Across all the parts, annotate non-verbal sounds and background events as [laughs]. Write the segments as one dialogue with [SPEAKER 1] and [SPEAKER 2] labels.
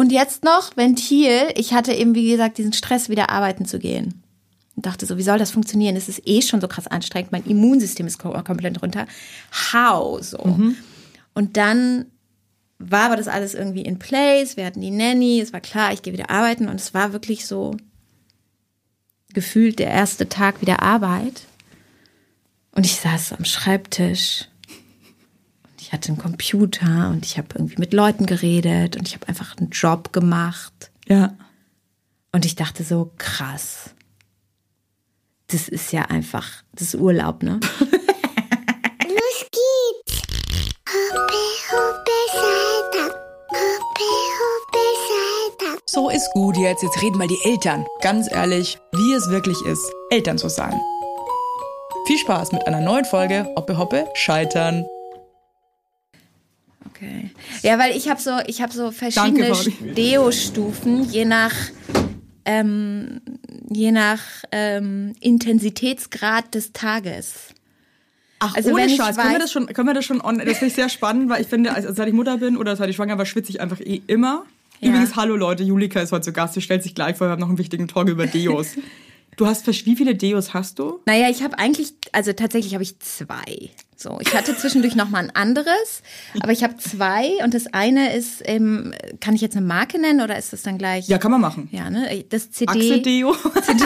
[SPEAKER 1] Und jetzt noch Ventil. Ich hatte eben, wie gesagt, diesen Stress, wieder arbeiten zu gehen. Und dachte so, wie soll das funktionieren? Es ist eh schon so krass anstrengend. Mein Immunsystem ist komplett runter. How? So.
[SPEAKER 2] Mhm.
[SPEAKER 1] Und dann war aber das alles irgendwie in place. Wir hatten die Nanny. Es war klar, ich gehe wieder arbeiten. Und es war wirklich so gefühlt der erste Tag wieder Arbeit. Und ich saß am Schreibtisch. Ich hatte einen Computer und ich habe irgendwie mit Leuten geredet und ich habe einfach einen Job gemacht.
[SPEAKER 2] Ja.
[SPEAKER 1] Und ich dachte so, krass. Das ist ja einfach, das ist Urlaub, ne? [laughs]
[SPEAKER 3] Los geht's! Hoppe, hoppe, Salta. Hoppe, hoppe, Salta.
[SPEAKER 2] So ist gut jetzt. Jetzt reden mal die Eltern. Ganz ehrlich, wie es wirklich ist, Eltern zu sein. Viel Spaß mit einer neuen Folge Hoppe Hoppe Scheitern.
[SPEAKER 1] Okay. Ja, weil ich habe so, ich habe so verschiedene. Deo-Stufen, je nach, ähm, je nach ähm, Intensitätsgrad des Tages.
[SPEAKER 2] Ach,
[SPEAKER 1] Also
[SPEAKER 2] ohne Scheiß, können wir das schon, können wir das schon, on, das finde ich sehr spannend, weil ich finde, als, seit ich Mutter bin oder seit ich schwanger war, schwitze ich einfach eh immer.
[SPEAKER 1] Ja.
[SPEAKER 2] Übrigens, hallo Leute, Julika ist heute zu Gast, sie stellt sich gleich vor, wir haben noch einen wichtigen Talk über Deos. [laughs] du hast, wie viele Deos hast du?
[SPEAKER 1] Naja, ich habe eigentlich, also tatsächlich habe ich zwei. So, ich hatte zwischendurch noch mal ein anderes, aber ich habe zwei und das eine ist, ähm, kann ich jetzt eine Marke nennen oder ist das dann gleich?
[SPEAKER 2] Ja, kann man machen.
[SPEAKER 1] Ja, ne? Das CD.
[SPEAKER 2] Achse Deo. [laughs]
[SPEAKER 1] CD,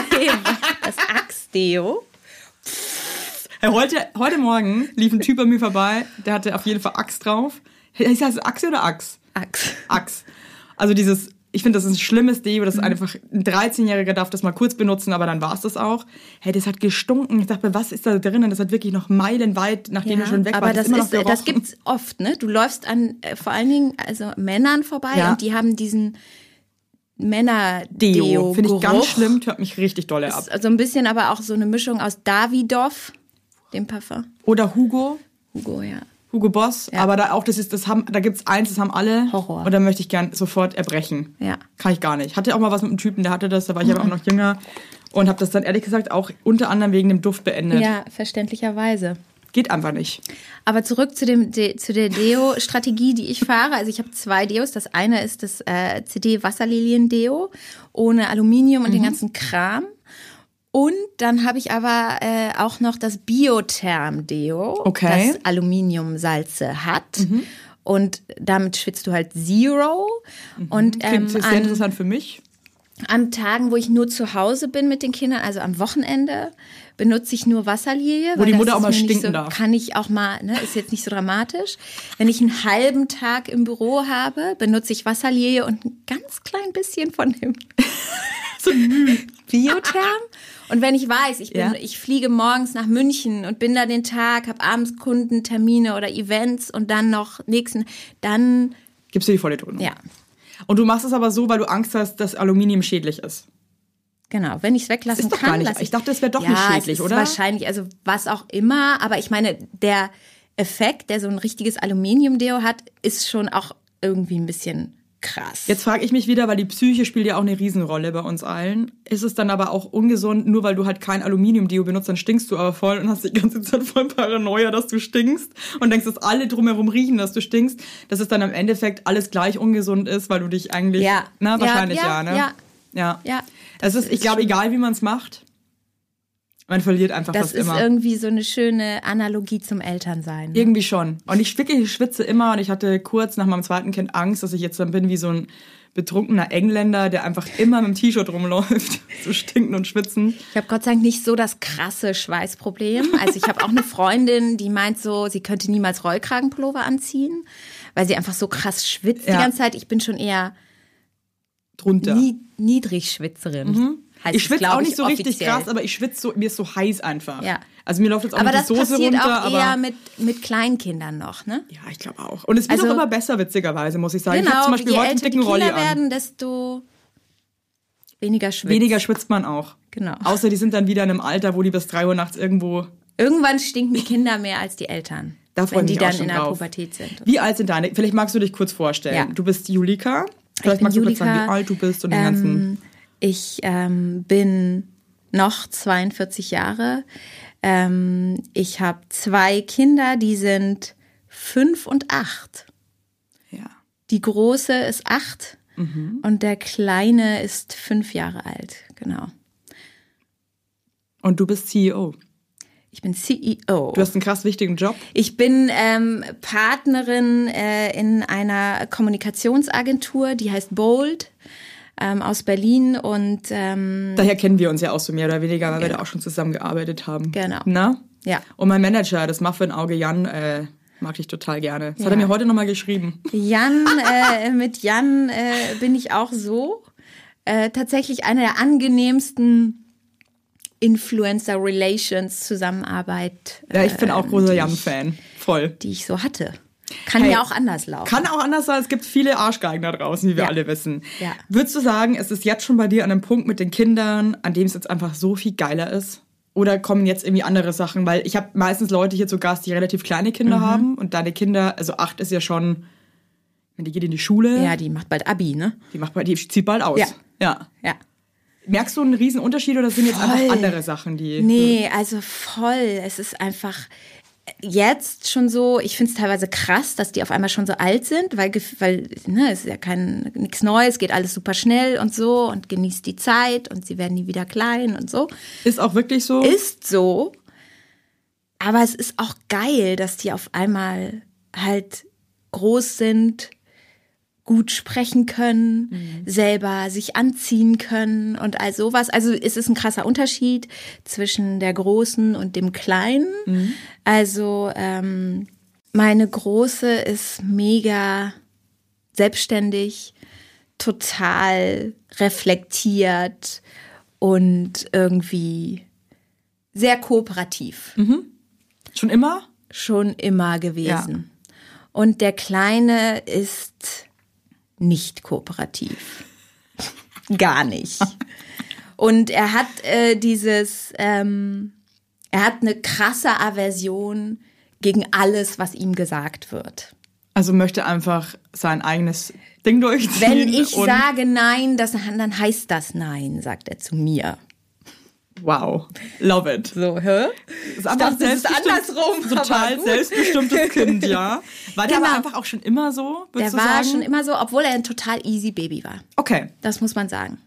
[SPEAKER 1] das Axe-Deo.
[SPEAKER 2] Hey, heute, heute Morgen lief ein Typ bei mir vorbei, der hatte auf jeden Fall Axt drauf. Heißt das Achse oder Ax?
[SPEAKER 1] Axe.
[SPEAKER 2] Ax. Also dieses, ich finde, das ist ein schlimmes Deo, das ist einfach, ein 13-Jähriger darf das mal kurz benutzen, aber dann war es das auch. Hey, das hat gestunken. Ich dachte was ist da drinnen? Das hat wirklich noch meilenweit, nachdem er schon weg
[SPEAKER 1] aber
[SPEAKER 2] war,
[SPEAKER 1] das,
[SPEAKER 2] noch
[SPEAKER 1] ist, das gibt's oft, ne? Du läufst an äh, vor allen Dingen also Männern vorbei
[SPEAKER 2] Ja.
[SPEAKER 1] und die haben diesen Männer
[SPEAKER 2] Deo.
[SPEAKER 1] Deo
[SPEAKER 2] Finde ich ganz schlimm, hört mich richtig dolle ab.
[SPEAKER 1] Also ein bisschen aber auch so eine Mischung aus Davidoff, dem Parfum.
[SPEAKER 2] Oder Hugo.
[SPEAKER 1] Hugo, ja.
[SPEAKER 2] Hugo Boss,
[SPEAKER 1] Ja.
[SPEAKER 2] aber da auch, das ist, das haben, da gibt's eins, das haben alle.
[SPEAKER 1] Horror.
[SPEAKER 2] Und da möchte ich gern sofort erbrechen.
[SPEAKER 1] Ja.
[SPEAKER 2] Kann ich gar nicht. Hatte auch mal was mit einem Typen, der hatte das, da war ich aber auch noch jünger. Und habe das dann ehrlich gesagt auch unter anderem wegen dem Duft beendet.
[SPEAKER 1] Ja, verständlicherweise.
[SPEAKER 2] Geht einfach nicht.
[SPEAKER 1] Aber zurück zu, dem, De, zu der Deo-Strategie, die ich fahre. Also ich habe zwei Deos. Das eine ist das äh, CD Wasserlilien-Deo ohne Aluminium und den
[SPEAKER 2] Mhm.
[SPEAKER 1] ganzen Kram. Und dann habe ich aber äh, auch noch das Biotherm-Deo,
[SPEAKER 2] Okay. Mhm.
[SPEAKER 1] das Aluminiumsalze hat. Und damit schwitzt du halt Zero. Und ähm,
[SPEAKER 2] Klingt sehr
[SPEAKER 1] an,
[SPEAKER 2] interessant für mich.
[SPEAKER 1] an Tagen, wo ich nur zu Hause bin mit den Kindern, also am Wochenende, benutze ich nur Wasserlilie.
[SPEAKER 2] Wo
[SPEAKER 1] weil
[SPEAKER 2] die Mutter auch mal stinken
[SPEAKER 1] so,
[SPEAKER 2] darf.
[SPEAKER 1] Kann ich auch mal, ne, ist jetzt nicht so dramatisch. Wenn ich einen halben Tag im Büro habe, benutze ich Wasserlilie und ein ganz klein bisschen von dem [laughs] Biotherm. Und wenn ich weiß, ich bin,
[SPEAKER 2] Ja.
[SPEAKER 1] ich fliege morgens nach München und bin da den Tag, habe abends Kundentermine oder Events und dann noch nächsten, dann
[SPEAKER 2] Gibst du die volle Dröhnung.
[SPEAKER 1] ja,
[SPEAKER 2] Und du machst es aber so, weil du Angst hast, dass Aluminium schädlich ist.
[SPEAKER 1] Genau, wenn ich es weglassen kann.
[SPEAKER 2] gar nicht-
[SPEAKER 1] lass
[SPEAKER 2] ich dachte, es wäre doch
[SPEAKER 1] ja,
[SPEAKER 2] nicht schädlich, oder?
[SPEAKER 1] Wahrscheinlich, also was auch immer, aber ich meine, der Effekt, der so ein richtiges Aluminiumdeo hat, ist schon auch irgendwie ein bisschen krass.
[SPEAKER 2] Jetzt frage ich mich wieder, weil die Psyche spielt ja auch eine Riesenrolle bei uns allen. Ist es dann aber auch ungesund, nur weil du halt kein Aluminium-Deo benutzt, dann stinkst du aber voll und hast die ganze Zeit voll Paranoia, dass du stinkst und denkst, dass alle drumherum riechen, dass du stinkst, dass es dann im Endeffekt alles gleich ungesund ist, weil du dich eigentlich,
[SPEAKER 1] Ja.
[SPEAKER 2] na,
[SPEAKER 1] Ja,
[SPEAKER 2] wahrscheinlich
[SPEAKER 1] ja,
[SPEAKER 2] ja, ne?
[SPEAKER 1] ja.
[SPEAKER 2] Ja.
[SPEAKER 1] Ja,
[SPEAKER 2] Es ist, ich glaube, egal wie man es macht, man verliert einfach
[SPEAKER 1] Das
[SPEAKER 2] fast
[SPEAKER 1] ist
[SPEAKER 2] immer.
[SPEAKER 1] irgendwie so eine schöne Analogie zum Elternsein. ne?
[SPEAKER 2] Irgendwie schon. Und ich wirklich ich schwitze immer und ich hatte kurz nach meinem zweiten Kind Angst, dass ich jetzt dann bin wie so ein betrunkener Engländer, der einfach immer mit dem T-Shirt rumläuft, [laughs] so stinken und schwitzen.
[SPEAKER 1] Ich habe Gott sei Dank nicht so das krasse Schweißproblem. Also ich habe auch eine Freundin, die meint so, sie könnte niemals Rollkragenpullover anziehen, weil sie einfach so krass schwitzt
[SPEAKER 2] Ja.
[SPEAKER 1] die ganze Zeit. Ich bin schon eher
[SPEAKER 2] Drunter.
[SPEAKER 1] Nie, Niedrigschwitzerin. Heißt
[SPEAKER 2] ich schwitze auch nicht so richtig
[SPEAKER 1] offiziell.
[SPEAKER 2] krass, aber ich schwitze so, mir ist so heiß einfach.
[SPEAKER 1] Ja.
[SPEAKER 2] Also mir läuft jetzt auch
[SPEAKER 1] Aber
[SPEAKER 2] nicht
[SPEAKER 1] das
[SPEAKER 2] die Soße
[SPEAKER 1] passiert
[SPEAKER 2] runter,
[SPEAKER 1] auch
[SPEAKER 2] aber
[SPEAKER 1] eher mit, mit Kleinkindern noch, ne?
[SPEAKER 2] ja, ich glaube auch. Und es wird
[SPEAKER 1] Also-
[SPEAKER 2] auch immer besser, witzigerweise, muss ich sagen. ich habe
[SPEAKER 1] Genau,
[SPEAKER 2] zum Beispiel
[SPEAKER 1] je
[SPEAKER 2] heute einen
[SPEAKER 1] älter die
[SPEAKER 2] dicken Rolli
[SPEAKER 1] Kinder
[SPEAKER 2] an.
[SPEAKER 1] werden, desto weniger schwitzt.
[SPEAKER 2] Weniger schwitzt man auch.
[SPEAKER 1] Genau.
[SPEAKER 2] Außer die sind dann wieder in einem Alter, wo die bis 3 Uhr nachts irgendwo.
[SPEAKER 1] Irgendwann stinken die Kinder mehr als die Eltern.
[SPEAKER 2] Da freu
[SPEAKER 1] wenn
[SPEAKER 2] ich
[SPEAKER 1] die
[SPEAKER 2] mich auch
[SPEAKER 1] dann
[SPEAKER 2] schon
[SPEAKER 1] in der
[SPEAKER 2] drauf.
[SPEAKER 1] Pubertät sind.
[SPEAKER 2] Wie alt sind deine? Vielleicht magst du dich kurz vorstellen.
[SPEAKER 1] Ja.
[SPEAKER 2] Du bist Julika. Vielleicht
[SPEAKER 1] bin
[SPEAKER 2] magst du kurz sagen,
[SPEAKER 1] Julika.
[SPEAKER 2] wie alt du bist und den ganzen.
[SPEAKER 1] Ich ähm, bin noch 42 Jahre. Ähm, ich habe zwei Kinder, die sind fünf und acht.
[SPEAKER 2] Ja.
[SPEAKER 1] Die große ist acht Und der Kleine ist fünf Jahre alt, genau.
[SPEAKER 2] Und du bist CEO.
[SPEAKER 1] Ich bin CEO.
[SPEAKER 2] Du hast einen krass wichtigen Job.
[SPEAKER 1] Ich bin ähm, Partnerin äh, in einer Kommunikationsagentur, die heißt Bold ähm, aus Berlin und ähm,
[SPEAKER 2] Daher kennen wir uns ja auch so mehr oder weniger, weil wir da auch schon zusammengearbeitet haben.
[SPEAKER 1] Genau.
[SPEAKER 2] Na?
[SPEAKER 1] ja.
[SPEAKER 2] Und mein Manager, das Muffin-Auge Jan, äh, mag ich total gerne. Das hat er
[SPEAKER 1] Ja.
[SPEAKER 2] mir heute nochmal geschrieben.
[SPEAKER 1] Jan, äh, mit Jan äh, bin ich auch so. Äh, tatsächlich eine der angenehmsten Influencer Relations Zusammenarbeit,
[SPEAKER 2] Ja, ich bin auch großer Jan-Fan. Voll.
[SPEAKER 1] die ich so hatte. Kann
[SPEAKER 2] Hey,
[SPEAKER 1] ja auch anders laufen.
[SPEAKER 2] Kann auch anders sein, es gibt viele Arschgeigen da draußen, wie wir
[SPEAKER 1] Ja.
[SPEAKER 2] alle wissen.
[SPEAKER 1] Ja.
[SPEAKER 2] Würdest du sagen, es ist jetzt schon bei dir an einem Punkt mit den Kindern, an dem es jetzt einfach so viel geiler ist? Oder kommen jetzt irgendwie andere Sachen? Weil ich habe meistens Leute hier zu Gast, die relativ kleine
[SPEAKER 1] Mhm.
[SPEAKER 2] Kinder haben. Und deine Kinder, also acht ist ja schon, wenn die geht in die Schule,
[SPEAKER 1] ja, die macht bald Abi, ne?
[SPEAKER 2] die macht bald, die zieht bald aus.
[SPEAKER 1] Ja.
[SPEAKER 2] ja.
[SPEAKER 1] Ja.
[SPEAKER 2] Merkst du einen riesen Unterschied oder sind jetzt
[SPEAKER 1] Voll.
[SPEAKER 2] einfach andere Sachen, die.
[SPEAKER 1] Nee, also voll. Es ist einfach jetzt schon so, ich finde es teilweise krass, dass die auf einmal schon so alt sind, weil, weil ne, es ist ja kein nichts Neues, geht alles super schnell und so und genießt die Zeit und sie werden nie wieder klein und so.
[SPEAKER 2] Ist auch wirklich so?
[SPEAKER 1] Ist so. Aber es ist auch geil, dass die auf einmal halt groß sind, gut sprechen können, selber sich anziehen können und all sowas. Also es ist ein krasser Unterschied zwischen der Großen und dem Kleinen. Also ähm, meine Große ist mega selbstständig, total reflektiert und irgendwie sehr kooperativ
[SPEAKER 2] Schon immer?
[SPEAKER 1] schon immer gewesen. Und der Kleine ist nicht kooperativ. Gar nicht. Und er hat äh, dieses, ähm, er hat eine krasse Aversion gegen alles, was ihm gesagt wird.
[SPEAKER 2] Also möchte einfach sein eigenes Ding durchziehen.
[SPEAKER 1] Wenn ich sage nein, das, dann heißt das nein, sagt er zu mir.
[SPEAKER 2] Wow, love it.
[SPEAKER 1] So, hä?
[SPEAKER 2] Ist einfach
[SPEAKER 1] dachte, das ist andersrum,
[SPEAKER 2] Total selbstbestimmtes Kind, ja. [laughs] War der
[SPEAKER 1] Genau.
[SPEAKER 2] aber einfach auch schon immer so,
[SPEAKER 1] Der war
[SPEAKER 2] sagen?
[SPEAKER 1] schon immer so, obwohl er ein total easy Baby war.
[SPEAKER 2] Okay.
[SPEAKER 1] Das muss man sagen.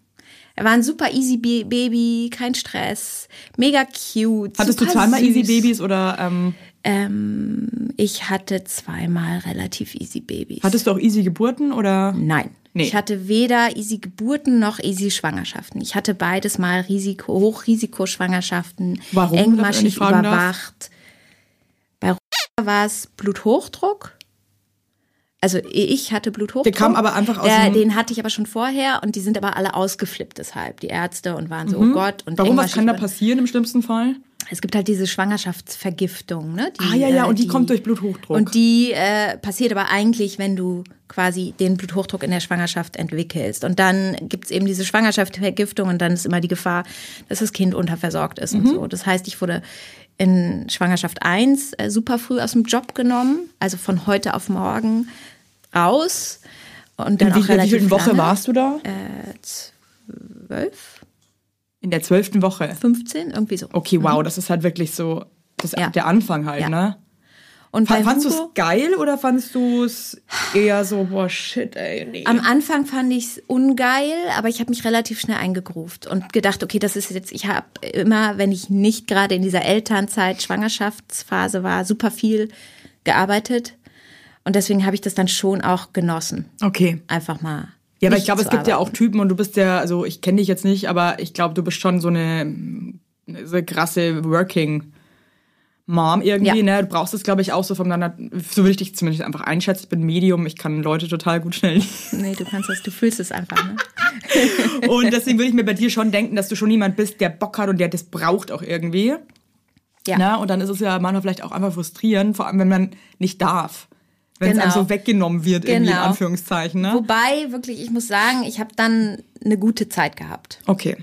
[SPEAKER 1] Er war ein super easy Ba- Baby, kein Stress, mega cute.
[SPEAKER 2] Hattest du zweimal
[SPEAKER 1] süß.
[SPEAKER 2] Easy Babys oder ähm,
[SPEAKER 1] Ähm, ich hatte zweimal relativ easy Babys.
[SPEAKER 2] hattest du auch Easy Geburten oder?
[SPEAKER 1] Nein.
[SPEAKER 2] Nee.
[SPEAKER 1] Ich hatte weder easy Geburten noch easy Schwangerschaften. Ich hatte beides mal Risiko, Hochrisikoschwangerschaften,
[SPEAKER 2] Warum,
[SPEAKER 1] engmaschig
[SPEAKER 2] fragen darf?
[SPEAKER 1] überwacht. Bei war es Bluthochdruck. Also ich hatte Bluthochdruck.
[SPEAKER 2] Der kam aber einfach aus
[SPEAKER 1] Der, Den hatte ich aber schon vorher und die sind aber alle ausgeflippt deshalb, die Ärzte und waren so, oh Gott. Und
[SPEAKER 2] Mhm. Warum, was kann da passieren im schlimmsten Fall?
[SPEAKER 1] Es gibt halt diese Schwangerschaftsvergiftung, ne? Die,
[SPEAKER 2] Ah, ja, ja, und die kommt durch Bluthochdruck.
[SPEAKER 1] Und die äh, passiert aber eigentlich, wenn du quasi den Bluthochdruck in der Schwangerschaft entwickelst. Und dann gibt's eben diese Schwangerschaftsvergiftung und dann ist immer die Gefahr, dass das Kind unterversorgt ist
[SPEAKER 2] Mhm.
[SPEAKER 1] und so. Das heißt, ich wurde in Schwangerschaft 1 äh, super früh aus dem Job genommen, also von heute auf morgen raus. Und dann
[SPEAKER 2] In wie,
[SPEAKER 1] auch
[SPEAKER 2] in wie
[SPEAKER 1] relativ
[SPEAKER 2] vielen Woche warst du da?
[SPEAKER 1] Zwölf,
[SPEAKER 2] In der zwölften Woche.
[SPEAKER 1] 15, irgendwie so.
[SPEAKER 2] Okay, wow, das ist halt wirklich so das,
[SPEAKER 1] Ja.
[SPEAKER 2] der Anfang halt,
[SPEAKER 1] Ja.
[SPEAKER 2] ne?
[SPEAKER 1] Und
[SPEAKER 2] Fand, fandst du es geil oder fandst du es eher so, boah, shit, ey, nee.
[SPEAKER 1] Am Anfang fand ich es ungeil, aber ich habe mich relativ schnell eingegruft und gedacht, okay, das ist jetzt, ich habe immer, wenn ich nicht gerade in dieser Elternzeit, Schwangerschaftsphase war, super viel gearbeitet. Und deswegen habe ich das dann schon auch genossen.
[SPEAKER 2] okay.
[SPEAKER 1] Einfach mal.
[SPEAKER 2] Ja, aber ich glaube, es gibt ja auch
[SPEAKER 1] arbeiten.
[SPEAKER 2] Typen und du bist ja, also ich kenne dich jetzt nicht, aber ich glaube, du bist schon so eine, so eine krasse Working Mom irgendwie,
[SPEAKER 1] Ja.
[SPEAKER 2] ne? Du brauchst es, glaube ich, auch so von deiner, so würde ich dich zumindest einfach einschätzen. Ich bin Medium, ich kann Leute total gut schnell
[SPEAKER 1] Nee, du kannst das, du fühlst es einfach, ne? [laughs]
[SPEAKER 2] Und deswegen würde ich mir bei dir schon denken, dass du schon jemand bist, der Bock hat und der das braucht auch irgendwie.
[SPEAKER 1] Ja.
[SPEAKER 2] Na, und dann ist es ja manchmal vielleicht auch einfach frustrierend, vor allem wenn man nicht darf. Wenn es
[SPEAKER 1] Genau.
[SPEAKER 2] einem so weggenommen wird, irgendwie in
[SPEAKER 1] Genau.
[SPEAKER 2] Anführungszeichen. Ne?
[SPEAKER 1] Wobei, wirklich, ich muss sagen, ich habe dann eine gute Zeit gehabt.
[SPEAKER 2] Okay.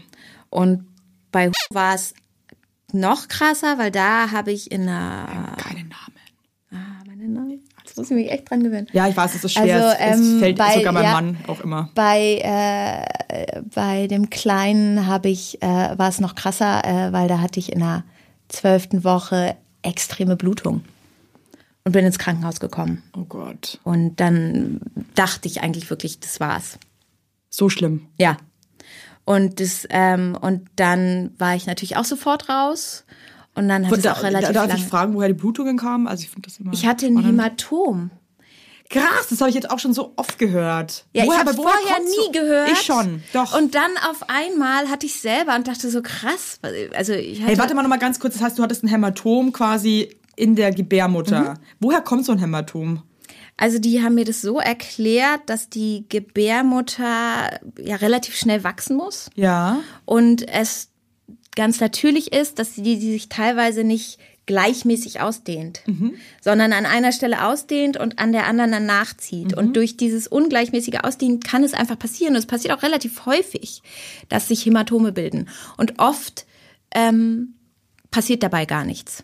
[SPEAKER 1] Und bei war es noch krasser, weil da habe ich in einer
[SPEAKER 2] Keine Namen.
[SPEAKER 1] Ah, meine Namen. Jetzt muss ich mich echt dran gewöhnen.
[SPEAKER 2] Ja, ich weiß, es ist schwer.
[SPEAKER 1] Also,
[SPEAKER 2] es, es
[SPEAKER 1] ähm,
[SPEAKER 2] fällt
[SPEAKER 1] bei-
[SPEAKER 2] sogar meinem
[SPEAKER 1] ja.
[SPEAKER 2] Mann auch immer.
[SPEAKER 1] Bei, äh, bei dem Kleinen habe ich, äh, war es noch krasser, äh, weil da hatte ich in der zwölften Woche extreme Blutung und bin ins Krankenhaus gekommen.
[SPEAKER 2] Oh Gott.
[SPEAKER 1] Und dann dachte ich eigentlich wirklich, das war's.
[SPEAKER 2] So schlimm.
[SPEAKER 1] Ja. Und das, ähm, und dann war ich natürlich auch sofort raus. Und dann hat es
[SPEAKER 2] da,
[SPEAKER 1] auch relativ
[SPEAKER 2] da, darf ich fragen, woher die Blutungen kamen? Also ich finde das immer.
[SPEAKER 1] Ich hatte ein Hämatom.
[SPEAKER 2] Krass, das habe ich jetzt auch schon so oft gehört.
[SPEAKER 1] Ja, ich
[SPEAKER 2] Woher-
[SPEAKER 1] habe
[SPEAKER 2] aber woher
[SPEAKER 1] vorher nie gehört.
[SPEAKER 2] Ich schon, doch.
[SPEAKER 1] Und dann auf einmal hatte ich selber und dachte so krass. Also ich hatte,
[SPEAKER 2] hey, warte mal noch mal ganz kurz. Das heißt, du hattest ein Hämatom quasi in der Gebärmutter.
[SPEAKER 1] Mhm.
[SPEAKER 2] Woher kommt so ein Hämatom?
[SPEAKER 1] Also die haben mir das so erklärt, dass die Gebärmutter ja relativ schnell wachsen muss
[SPEAKER 2] Ja.
[SPEAKER 1] und es ganz natürlich ist, dass die, die sich teilweise nicht gleichmäßig ausdehnt, sondern an einer Stelle ausdehnt und an der anderen dann nachzieht. Und durch dieses ungleichmäßige Ausdehnen kann es einfach passieren. Und es passiert auch relativ häufig, dass sich Hämatome bilden. Und oft ähm, passiert dabei gar nichts.